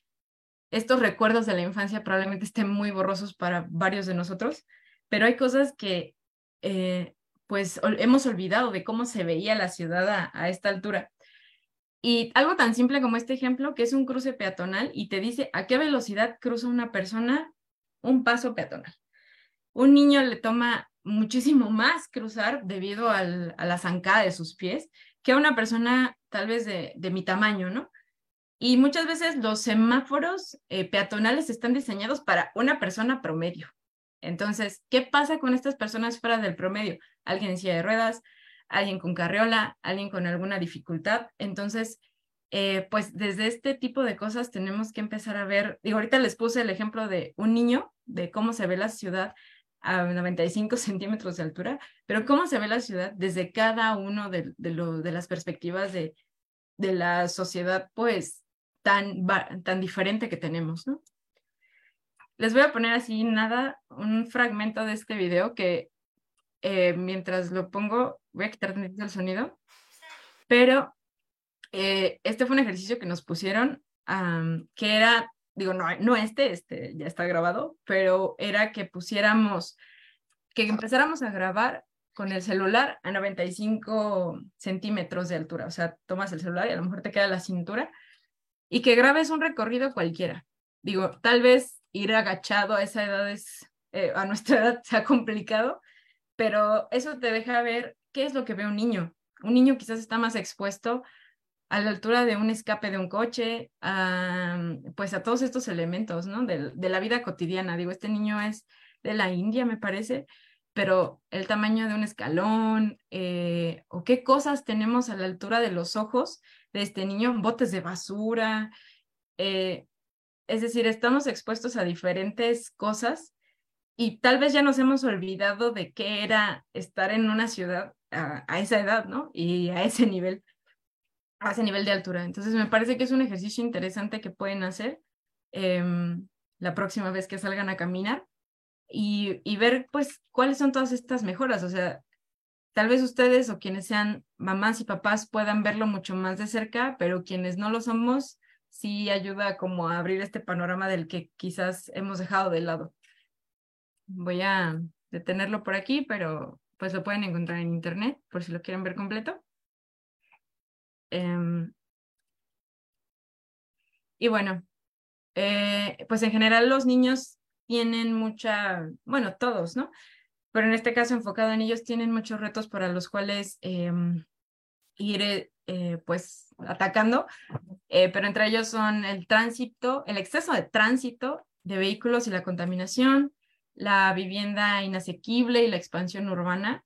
estos recuerdos de la infancia probablemente estén muy borrosos para varios de nosotros, pero hay cosas que eh, pues hemos olvidado de cómo se veía la ciudad a, esta altura. Y algo tan simple como este ejemplo, que es un cruce peatonal y te dice a qué velocidad cruza una persona un paso peatonal. Un niño le toma muchísimo más cruzar debido a la zancada de sus pies que a una persona tal vez de, mi tamaño, ¿no? Y muchas veces los semáforos eh, peatonales están diseñados para una persona promedio. Entonces, ¿qué pasa con estas personas fuera del promedio? Alguien en silla de ruedas, alguien con carriola, alguien con alguna dificultad. Entonces, eh, pues desde este tipo de cosas tenemos que empezar a ver, digo, ahorita les puse el ejemplo de un niño, de cómo se ve la ciudad a 95 centímetros de altura, pero cómo se ve la ciudad desde cada uno de, de, las perspectivas de, de la sociedad, pues tan, tan diferente que tenemos, ¿no? Les voy a poner así nada, un fragmento de este video que eh, mientras lo pongo, voy a quitar el sonido, pero eh, este fue un ejercicio que nos pusieron, que era digo, no, no este, este ya está grabado, pero era que pusiéramos, que empezáramos a grabar con el celular a 95 centímetros de altura. O sea, tomas el celular y a lo mejor te queda la cintura y que grabes un recorrido cualquiera. Digo, tal vez ir agachado a esa edad es, eh, a nuestra edad sea complicado, pero eso te deja ver qué es lo que ve un niño. Un niño quizás está más expuesto a la altura de un escape de un coche, pues a todos estos elementos, ¿no? De, la vida cotidiana. Digo, este niño es de la India, me parece, pero el tamaño de un escalón, eh, o qué cosas tenemos a la altura de los ojos de este niño, botes de basura. Eh, es decir, estamos expuestos a diferentes cosas y tal vez ya nos hemos olvidado de qué era estar en una ciudad a esa edad, ¿no? Y a ese nivel a ese nivel de altura. Entonces me parece que es un ejercicio interesante que pueden hacer em, la próxima vez que salgan a caminar y, y, ver pues cuáles son todas estas mejoras. O sea, tal vez ustedes o quienes sean mamás y papás puedan verlo mucho más de cerca, pero quienes no lo somos, sí ayuda como a abrir este panorama del que quizás hemos dejado de lado. Voy a detenerlo por aquí, pero pues lo pueden encontrar en internet por si lo quieren ver completo. Em, y bueno, eh, pues en general los niños tienen mucha, bueno, todos, ¿no? Pero en este caso enfocado en ellos, tienen muchos retos para los cuales em, ir eh, pues atacando, eh, pero entre ellos son el tránsito, el exceso de tránsito de vehículos y la contaminación, la vivienda inasequible y la expansión urbana.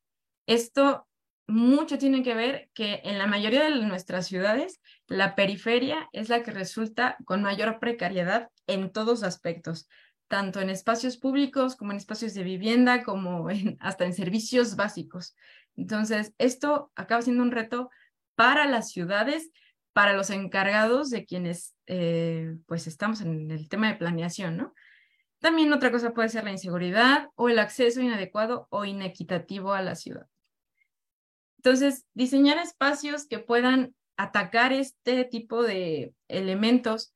Esto mucho tiene que ver que en la mayoría de nuestras ciudades la periferia es la que resulta con mayor precariedad en todos aspectos, tanto en espacios públicos como en espacios de vivienda, como hasta en servicios básicos. Entonces, esto acaba siendo un reto para las ciudades, para los encargados de quienes eh, pues estamos en el tema de planeación, ¿no? También otra cosa puede ser la inseguridad o el acceso inadecuado o inequitativo a la ciudad. Entonces, diseñar espacios que puedan atacar este tipo de elementos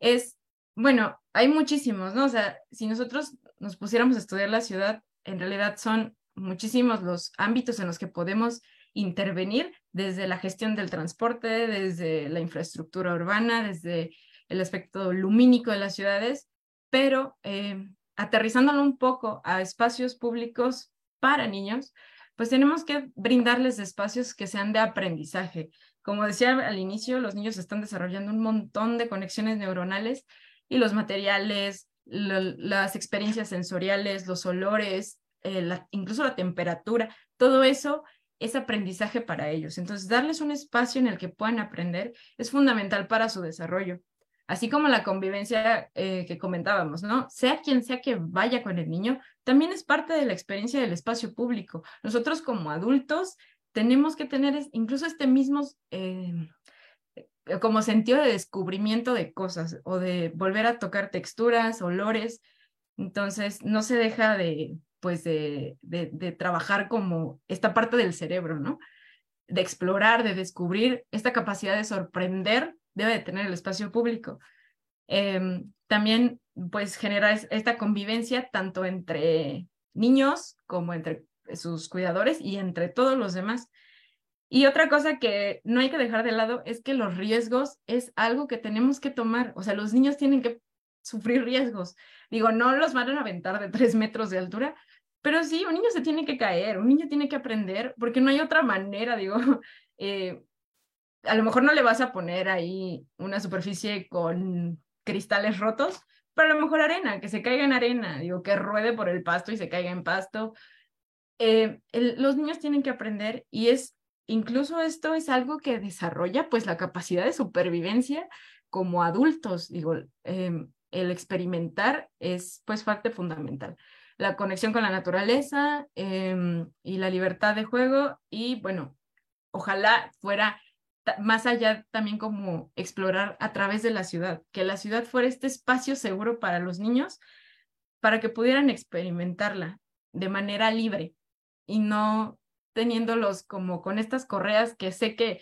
es, bueno, hay muchísimos, ¿no? O sea, si nosotros nos pusiéramos a estudiar la ciudad, en realidad son muchísimos los ámbitos en los que podemos intervenir desde la gestión del transporte, desde la infraestructura urbana, desde el aspecto lumínico de las ciudades, pero eh, aterrizándolo un poco a espacios públicos para niños, pues tenemos que brindarles espacios que sean de aprendizaje. Como decía al inicio, los niños están desarrollando un montón de conexiones neuronales y los materiales, las experiencias sensoriales, los olores, eh, incluso la temperatura, todo eso es aprendizaje para ellos. Entonces, darles un espacio en el que puedan aprender es fundamental para su desarrollo. Así como la convivencia eh, que comentábamos, ¿no? Sea quien sea que vaya con el niño, también es parte de la experiencia del espacio público. Nosotros como adultos tenemos que tener incluso este mismo eh, como sentido de descubrimiento de cosas o de volver a tocar texturas, olores. Entonces, no se deja de, pues, de, de, trabajar como esta parte del cerebro, ¿no? De explorar, de descubrir, esta capacidad de sorprender debe de tener el espacio público. Em, también, pues, genera esta convivencia tanto entre niños como entre sus cuidadores y entre todos los demás. Y otra cosa que no hay que dejar de lado es que los riesgos es algo que tenemos que tomar. O sea, los niños tienen que sufrir riesgos. Digo, no los van a aventar de tres metros de altura, pero sí, un niño se tiene que caer, un niño tiene que aprender, porque no hay otra manera, digo. Eh, a lo mejor no le vas a poner ahí una superficie con cristales rotos, pero a lo mejor arena, que se caiga en arena, digo, que ruede por el pasto y se caiga en pasto. Eh, los niños tienen que aprender y es incluso esto es algo que desarrolla pues la capacidad de supervivencia como adultos. Digo, em, el experimentar es pues parte fundamental. La conexión con la naturaleza em, y la libertad de juego y bueno, ojalá fuera más allá también como explorar a través de la ciudad, que la ciudad fuera este espacio seguro para los niños, para que pudieran experimentarla de manera libre y no teniéndolos como con estas correas que sé que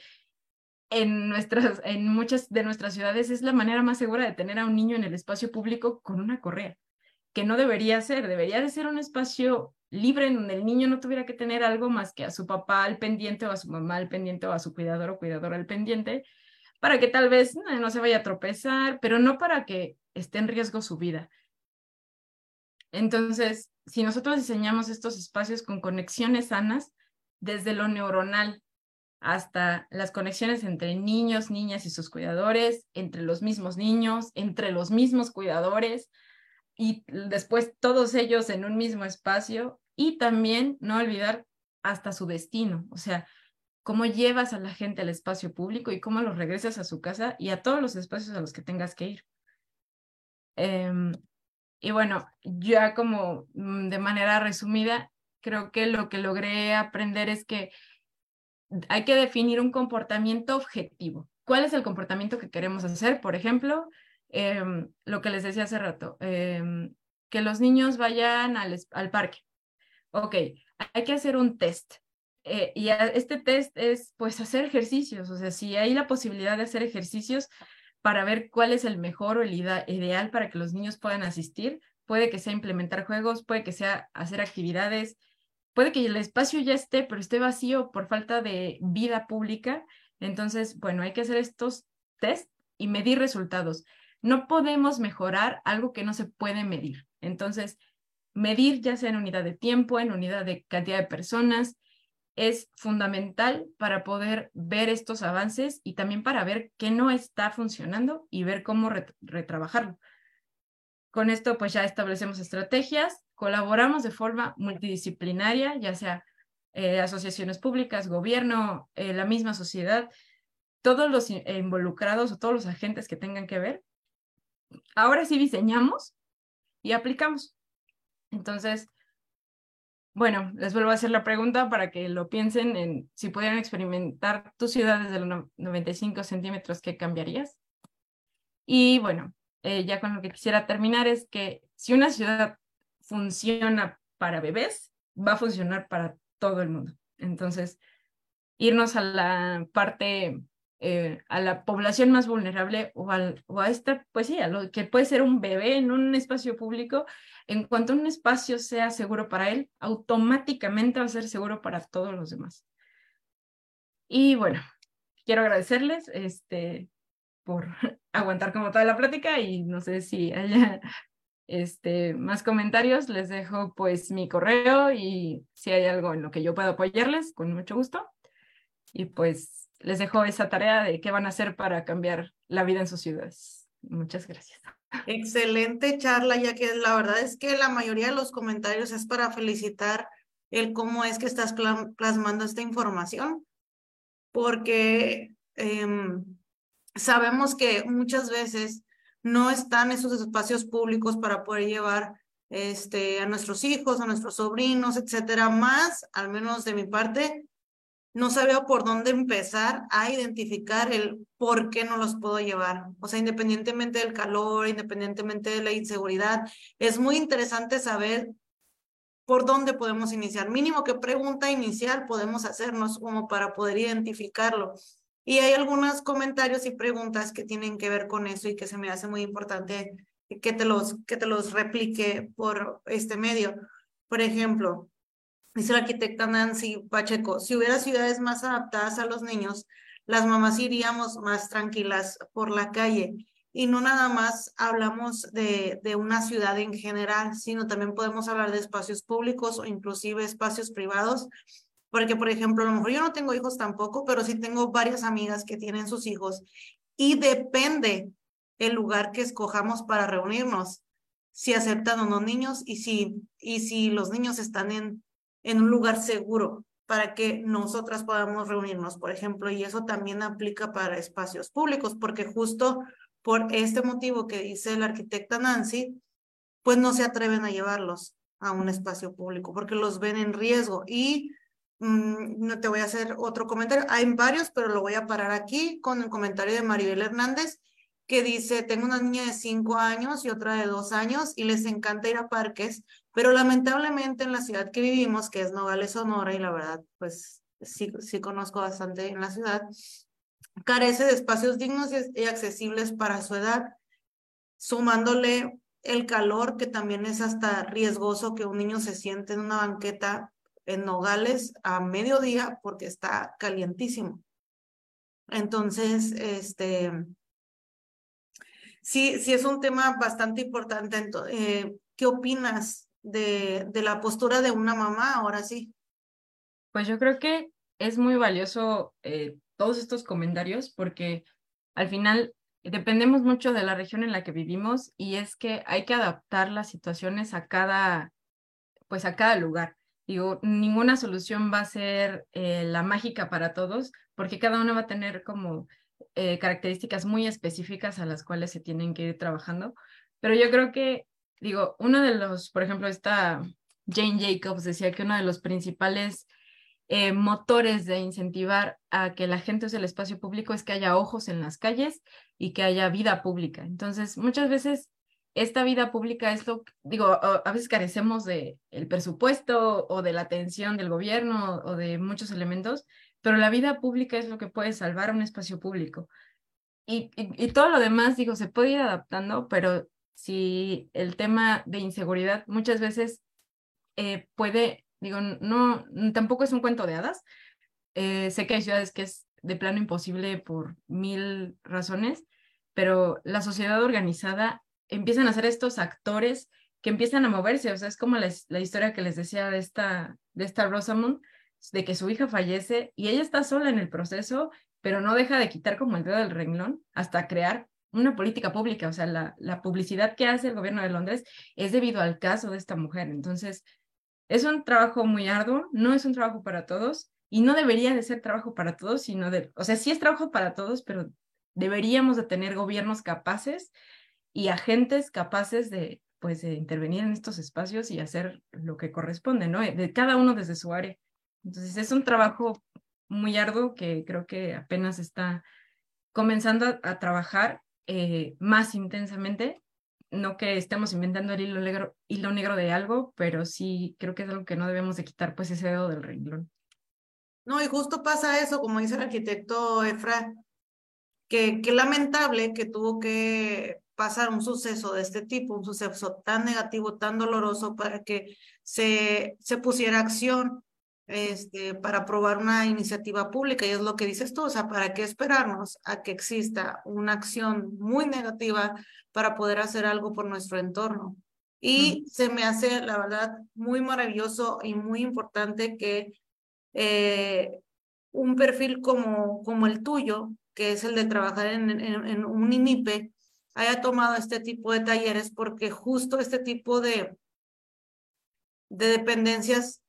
en, nuestras, en muchas de nuestras ciudades es la manera más segura de tener a un niño en el espacio público con una correa, que no debería ser, debería de ser un espacio libre en donde el niño no tuviera que tener algo más que a su papá al pendiente o a su mamá al pendiente o a su cuidador o cuidadora al pendiente, para que tal vez no, no se vaya a tropezar, pero no para que esté en riesgo su vida. Entonces, si nosotros diseñamos estos espacios con conexiones sanas, desde lo neuronal hasta las conexiones entre niños, niñas y sus cuidadores, entre los mismos niños, entre los mismos cuidadores y después todos ellos en un mismo espacio y también no olvidar hasta su destino, o sea, cómo llevas a la gente al espacio público y cómo los regresas a su casa y a todos los espacios a los que tengas que ir. Em, y bueno, ya como mm, de manera resumida, creo que lo que logré aprender es que hay que definir un comportamiento objetivo. ¿Cuál es el comportamiento que queremos hacer? Por ejemplo, em, lo que les decía hace rato, em, que los niños vayan al, al, parque. Ok, hay que hacer un test. Eh, y este test es pues hacer ejercicios, o sea, si hay la posibilidad de hacer ejercicios para ver cuál es el mejor o el ideal para que los niños puedan asistir, puede que sea implementar juegos, puede que sea hacer actividades, puede que el espacio ya esté, pero esté vacío por falta de vida pública. Entonces, bueno, hay que hacer estos test y medir resultados. No podemos mejorar algo que no se puede medir. Entonces, medir ya sea en unidad de tiempo, en unidad de cantidad de personas, es fundamental para poder ver estos avances y también para ver qué no está funcionando y ver cómo retrabajarlo. Con esto, pues ya establecemos estrategias colaboramos de forma multidisciplinaria, ya sea eh, asociaciones públicas, gobierno, eh, la misma sociedad, todos los involucrados o todos los agentes que tengan que ver. Ahora sí diseñamos y aplicamos. Entonces, bueno, les vuelvo a hacer la pregunta para que lo piensen en si pudieran experimentar tu ciudad desde los 95 centímetros, ¿qué cambiarías? Y bueno, eh, ya con lo que quisiera terminar es que si una ciudad funciona para bebés, va a funcionar para todo el mundo. Entonces, irnos a la parte, eh, a la población más vulnerable o, a esta, pues sí, a lo que puede ser un bebé en un espacio público, en cuanto un espacio sea seguro para él, automáticamente va a ser seguro para todos los demás. Y bueno, quiero agradecerles este, por aguantar como toda la plática y no sé si haya este, más comentarios, les dejo pues mi correo y si hay algo en lo que yo pueda apoyarles, con mucho gusto. Y pues les dejo esa tarea de qué van a hacer para cambiar la vida en sus ciudades. Muchas gracias. Excelente charla, ya que la verdad es que la mayoría de los comentarios es para felicitar el cómo es que estás plasmando esta información, porque em, sabemos que muchas veces no están esos espacios públicos para poder llevar este, a nuestros hijos, a nuestros sobrinos, etcétera, más, al menos de mi parte, no sabía por dónde empezar a identificar el por qué no los puedo llevar. O sea, independientemente del calor, independientemente de la inseguridad, es muy interesante saber por dónde podemos iniciar. Mínimo qué pregunta inicial podemos hacernos como para poder identificarlo. Y hay algunos comentarios y preguntas que tienen que ver con eso y que se me hace muy importante que te los, que te los replique por este medio. Por ejemplo, dice la arquitecta Nancy Pacheco, si hubiera ciudades más adaptadas a los niños, las mamás iríamos más tranquilas por la calle. Y no nada más hablamos de, de una ciudad en general, sino también podemos hablar de espacios públicos o inclusive espacios privados porque, por ejemplo, a lo mejor yo no tengo hijos tampoco, pero sí tengo varias amigas que tienen sus hijos y depende el lugar que escojamos para reunirnos, si aceptan o no niños y si, y si los niños están en, en un lugar seguro para que nosotras podamos reunirnos, por ejemplo, y eso también aplica para espacios públicos, porque justo por este motivo que dice la arquitecta Nancy, pues no se atreven a llevarlos a un espacio público porque los ven en riesgo y Mm, no te voy a hacer otro comentario. Hay varios, pero lo voy a parar aquí con el comentario de Maribel Hernández, que dice, tengo una niña de cinco años y otra de dos años y les encanta ir a parques, pero lamentablemente en la ciudad que vivimos, que es Nogales, Sonora, y la verdad, pues sí, sí conozco bastante en la ciudad, carece de espacios dignos y accesibles para su edad, sumándole el calor, que también es hasta riesgoso que un niño se siente en una banqueta en Nogales a mediodía porque está calientísimo. Entonces, este, sí, sí es un tema bastante importante. Eh, ¿Qué opinas de, de la postura de una mamá ahora sí? Pues yo creo que es muy valioso eh, todos estos comentarios porque al final dependemos mucho de la región en la que vivimos y es que hay que adaptar las situaciones a cada, pues a cada lugar. Digo, ninguna solución va a ser eh, la mágica para todos, porque cada uno va a tener como eh, características muy específicas a las cuales se tienen que ir trabajando. Pero yo creo que, digo, uno de los, por ejemplo, esta Jane Jacobs decía que uno de los principales eh, motores de incentivar a que la gente use el espacio público es que haya ojos en las calles y que haya vida pública. Entonces, muchas veces esta vida pública es lo, digo, a veces carecemos de el presupuesto o de la atención del gobierno o de muchos elementos, pero la vida pública es lo que puede salvar un espacio público. Y, y, todo lo demás, digo, se puede ir adaptando, pero si el tema de inseguridad muchas veces eh, puede, digo, no, tampoco es un cuento de hadas. Eh, sé que hay ciudades que es de plano imposible por mil razones, pero la sociedad organizada empiezan a ser estos actores que empiezan a moverse, o sea, es como la, la historia que les decía de esta, de esta Rosamund, de que su hija fallece y ella está sola en el proceso, pero no deja de quitar como el dedo del renglón hasta crear una política pública, o sea, la, publicidad que hace el gobierno de Londres es debido al caso de esta mujer. Entonces, es un trabajo muy arduo, no es un trabajo para todos y no debería de ser trabajo para todos, sino de, o sea, sí es trabajo para todos, pero deberíamos de tener gobiernos capaces y agentes capaces de, pues, de intervenir en estos espacios y hacer lo que corresponde, ¿no? De cada uno desde su área. Entonces, es un trabajo muy arduo que creo que apenas está comenzando a, trabajar eh, más intensamente. No que estemos inventando el hilo negro, hilo negro de algo, pero sí creo que es algo que no debemos de quitar, pues, ese dedo del renglón. No, y justo pasa eso, como dice el arquitecto Efra, que, que lamentable que tuvo que pasar un suceso de este tipo, un suceso tan negativo, tan doloroso, para que se, se pusiera acción este, para aprobar una iniciativa pública. Y es lo que dices tú, o sea, ¿para qué esperarnos a que exista una acción muy negativa para poder hacer algo por nuestro entorno? Y se me hace, la verdad, muy maravilloso y muy importante que eh, un perfil como, como el tuyo, que es el de trabajar en, en, un INIPE, haya tomado este tipo de talleres porque justo este tipo de, de dependencias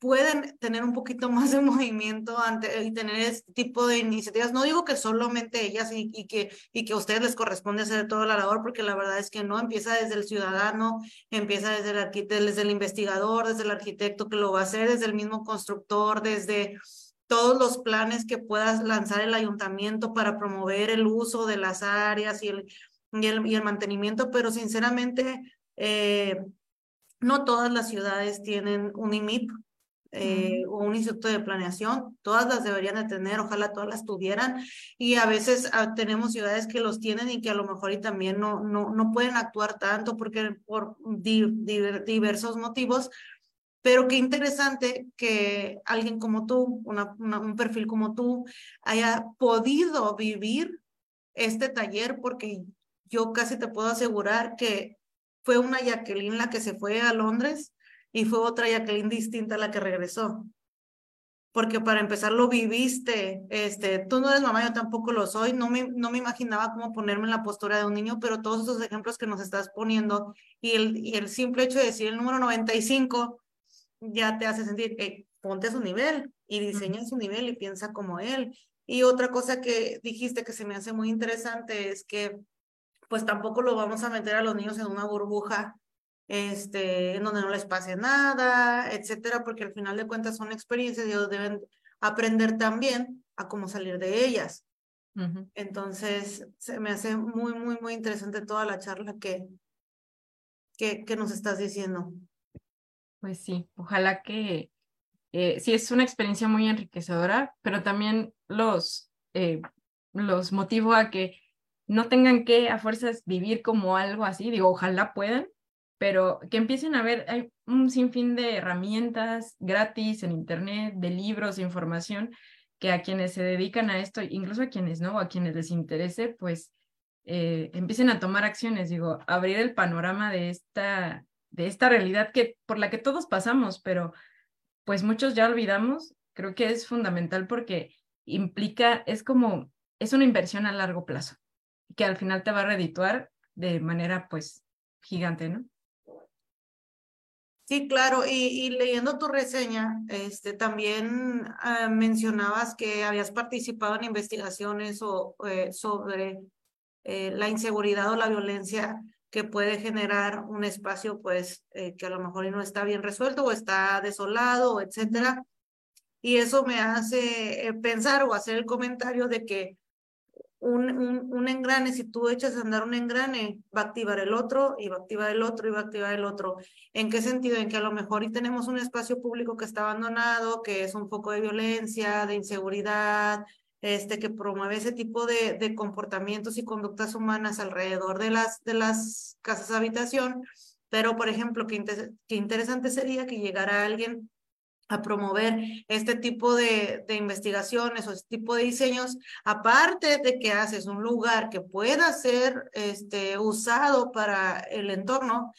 pueden tener un poquito más de movimiento ante, y tener este tipo de iniciativas. No digo que solamente ellas y, y, que, y que a ustedes les corresponde hacer toda la labor, porque la verdad es que no, empieza desde el ciudadano, empieza desde el arquitecto, desde el investigador, desde el arquitecto que lo va a hacer, desde el mismo constructor, desde todos los planes que puedas lanzar el ayuntamiento para promover el uso de las áreas y el, y el, y el mantenimiento, pero sinceramente, eh, no todas las ciudades tienen un IMIP, eh, o un instituto de planeación, todas las deberían de tener, ojalá todas las tuvieran, y a veces ah, tenemos ciudades que los tienen y que a lo mejor y también no, no, no pueden actuar tanto porque por diversos motivos, pero qué interesante que alguien como tú, una, un perfil como tú, haya podido vivir este taller, porque yo casi te puedo asegurar que fue una Jacqueline la que se fue a Londres y fue otra Jacqueline distinta la que regresó. Porque para empezar lo viviste, este, tú no eres mamá, yo tampoco lo soy, no me, no me imaginaba cómo ponerme en la postura de un niño, pero todos esos ejemplos que nos estás poniendo y el, y el simple hecho de decir el número 95 ya te hace sentir, que ponte a su nivel y diseña su nivel y piensa como él. Y otra cosa que dijiste que se me hace muy interesante es que pues tampoco lo vamos a meter a los niños en una burbuja este, en donde no les pase nada, etcétera, porque al final de cuentas son experiencias y ellos deben aprender también a cómo salir de ellas. Entonces, se me hace muy, muy, muy interesante toda la charla que, que, que nos estás diciendo. Pues sí, ojalá que eh, sí es una experiencia muy enriquecedora, pero también los, eh, los motivo a que no tengan que a fuerzas vivir como algo así, digo, ojalá puedan, pero que empiecen a ver, hay un sinfín de herramientas gratis en Internet, de libros, de información, que a quienes se dedican a esto, incluso a quienes no, a quienes les interese, pues eh, empiecen a tomar acciones, digo, abrir el panorama de esta, de esta realidad que, por la que todos pasamos, pero pues muchos ya olvidamos, creo que es fundamental porque implica, es como, es una inversión a largo plazo, que al final te va a redituar de manera pues gigante, ¿no? Sí, claro, y, leyendo tu reseña, este, también ah, mencionabas que habías participado en investigaciones o, eh, sobre eh, la inseguridad o la violencia que puede generar un espacio, pues, eh, que a lo mejor no está bien resuelto o está desolado, etcétera. Y eso me hace pensar o hacer el comentario de que un, un, un, engrane, si tú echas a andar un engrane, va a activar el otro y va a activar el otro y va a activar el otro. ¿En qué sentido? En que a lo mejor y tenemos un espacio público que está abandonado, que es un foco de violencia, de inseguridad, este, que promueve ese tipo de, de comportamientos y conductas humanas alrededor de las, de las casas de habitación. Pero, por ejemplo, qué, qué interesante sería que llegara alguien a promover este tipo de, de, investigaciones o este tipo de diseños, aparte de que haces un lugar que pueda ser este, usado para el entorno,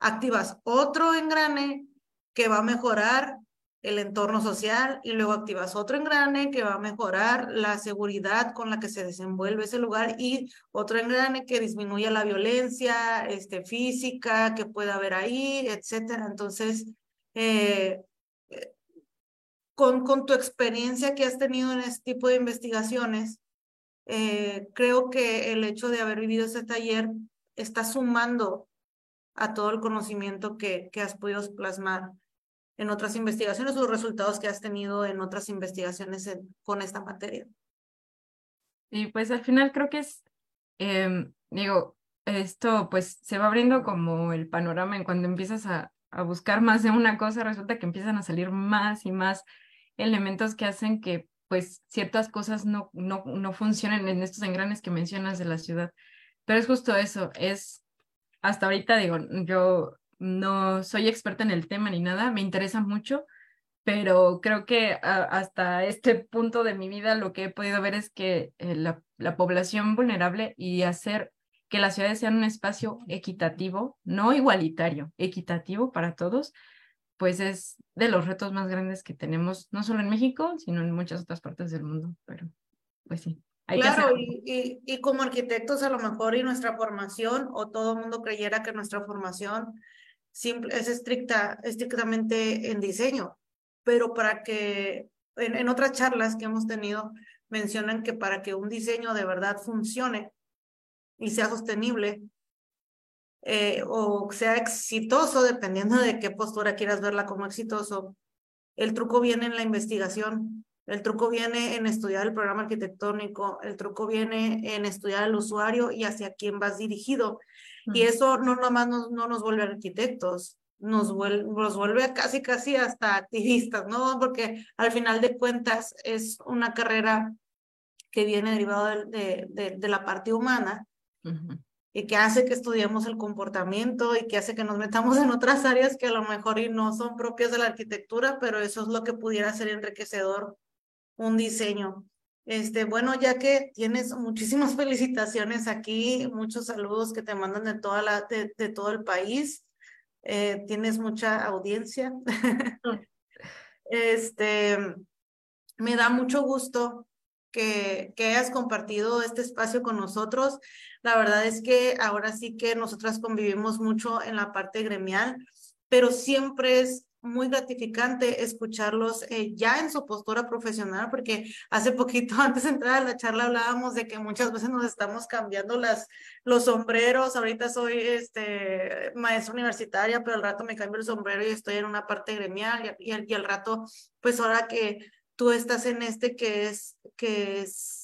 activas otro engrane que va a mejorar el entorno social y luego activas otro engrane que va a mejorar la seguridad con la que se desenvuelve ese lugar y otro engrane que disminuya la violencia este, física que pueda haber ahí, etcétera. Entonces, eh, con, tu experiencia que has tenido en este tipo de investigaciones, eh, creo que el hecho de haber vivido ese taller está sumando a todo el conocimiento que, has podido plasmar en otras investigaciones los resultados que has tenido en otras investigaciones con esta materia. Y pues al final creo que es, em, digo, esto pues se va abriendo como el panorama en cuando empiezas a buscar más de una cosa, resulta que empiezan a salir más y más elementos que hacen que pues ciertas cosas no, no, no funcionen en estos engranes que mencionas de la ciudad. Pero es justo eso, es, hasta ahorita digo, yo no soy experta en el tema ni nada, me interesa mucho, pero creo que hasta este punto de mi vida lo que he podido ver es que eh, la, la población vulnerable y hacer que las ciudades sean un espacio equitativo, no igualitario, equitativo para todos, pues es de los retos más grandes que tenemos, no solo en México, sino en muchas otras partes del mundo, pero pues sí. Hay claro, y, y, y, como arquitectos a lo mejor y nuestra formación, o todo el mundo creyera que nuestra formación simple, es estricta, estrictamente en diseño, pero para que en, en otras charlas que hemos tenido mencionan que para que un diseño de verdad funcione, y sea sostenible eh, o sea exitoso, dependiendo de qué postura quieras verla como exitoso. El truco viene en la investigación, el truco viene en estudiar el programa arquitectónico, el truco viene en estudiar al usuario y hacia quién vas dirigido. Y eso no nomás no, no nos vuelve arquitectos, nos vuelve, nos vuelve casi, casi hasta activistas, ¿no? Porque al final de cuentas es una carrera que viene derivado de, de, de la parte humana y que hace que estudiemos el comportamiento y que hace que nos metamos en otras áreas que a lo mejor y no son propias de la arquitectura, pero eso es lo que pudiera ser enriquecedor un diseño. Este, bueno, ya que tienes muchísimas felicitaciones aquí, muchos saludos que te mandan de toda la, de, de todo el país. Eh, tienes mucha audiencia. este, me da mucho gusto que, que hayas compartido este espacio con nosotros. La verdad es que ahora sí que nosotras convivimos mucho en la parte gremial, pero siempre es muy gratificante escucharlos eh, ya en su postura profesional, porque hace poquito antes de entrar a la charla hablábamos de que muchas veces nos estamos cambiando las, los sombreros. Ahorita soy este, maestra universitaria, pero al rato me cambio el sombrero y estoy en una parte gremial y, y, y al rato, pues ahora que tú estás en este que es, que es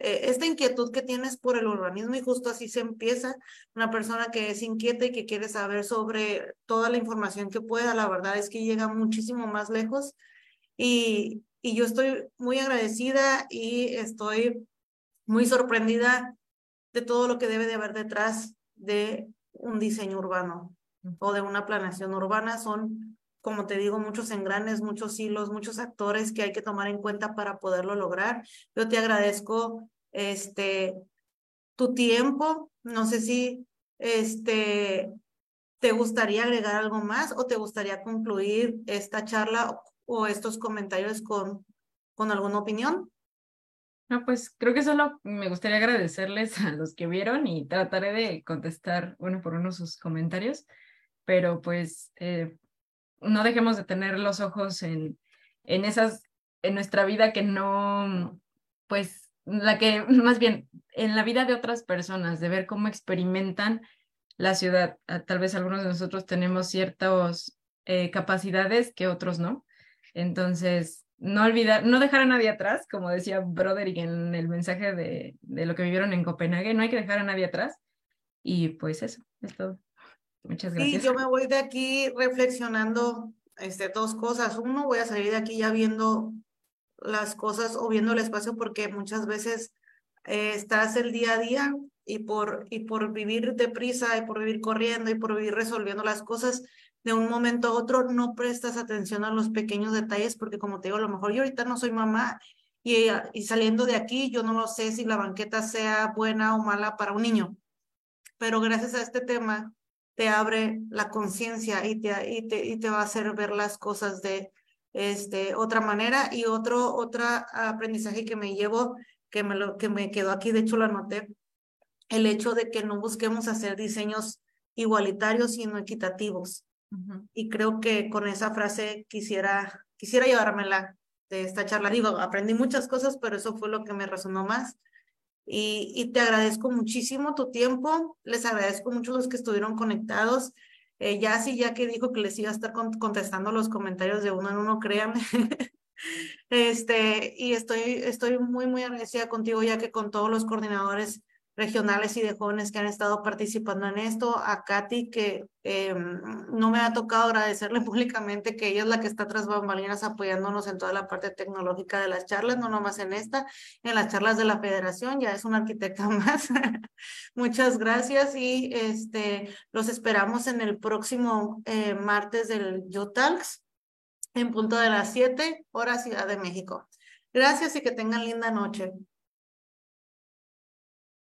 eh, esta inquietud que tienes por el urbanismo y justo así se empieza. Una persona que es inquieta y que quiere saber sobre toda la información que pueda, la verdad es que llega muchísimo más lejos y, y yo estoy muy agradecida y estoy muy sorprendida de todo lo que debe de haber detrás de un diseño urbano o de una planeación urbana. Son como te digo, muchos engranes, muchos hilos, muchos actores que hay que tomar en cuenta para poderlo lograr. Yo te agradezco este tu tiempo. No sé si este te gustaría agregar algo más o te gustaría concluir esta charla o estos comentarios con, con alguna opinión. No, pues creo que solo me gustaría agradecerles a los que vieron y trataré de contestar uno por uno sus comentarios, pero pues eh, no dejemos de tener los ojos en, en esas, en nuestra vida que no, pues, la que, más bien, en la vida de otras personas, de ver cómo experimentan la ciudad. Ah, tal vez algunos de nosotros tenemos ciertas eh, capacidades que otros no. Entonces, no olvidar, no dejar a nadie atrás, como decía Broderick en el mensaje de, de lo que vivieron en Copenhague, no hay que dejar a nadie atrás. Y pues eso, es todo. Muchas gracias. Sí, yo me voy de aquí reflexionando este, dos cosas. Uno, voy a salir de aquí ya viendo las cosas o viendo el espacio porque muchas veces eh, estás el día a día y por, y por vivir deprisa y por vivir corriendo y por vivir resolviendo las cosas de un momento a otro no prestas atención a los pequeños detalles porque como te digo, a lo mejor yo ahorita no soy mamá y, y saliendo de aquí yo no lo sé si la banqueta sea buena o mala para un niño, pero gracias a este tema te abre la conciencia y te, y, te, y te va a hacer ver las cosas de este, otra manera. Y otro, otro aprendizaje que me llevo, que me, lo, que me quedó aquí, de hecho lo anoté, el hecho de que no busquemos hacer diseños igualitarios, sino equitativos. Y creo que con esa frase quisiera, quisiera llevármela de esta charla. Digo, aprendí muchas cosas, pero eso fue lo que me resonó más. Y, te agradezco muchísimo tu tiempo, les agradezco mucho los que estuvieron conectados. Eh, ya sí, ya que dijo que les iba a estar contestando los comentarios de uno en uno, créanme. este, y estoy, estoy muy, muy agradecida contigo, ya que con todos los coordinadores regionales y de jóvenes que han estado participando en esto, a Katy, que eh, no me ha tocado agradecerle públicamente que ella es la que está tras bambalinas apoyándonos en toda la parte tecnológica de las charlas, no nomás en esta, en las charlas de la federación, ya es una arquitecta más. Muchas gracias y este, los esperamos en el próximo eh, martes del YoTalks en punto de las 7 horas Ciudad de México. Gracias y que tengan linda noche.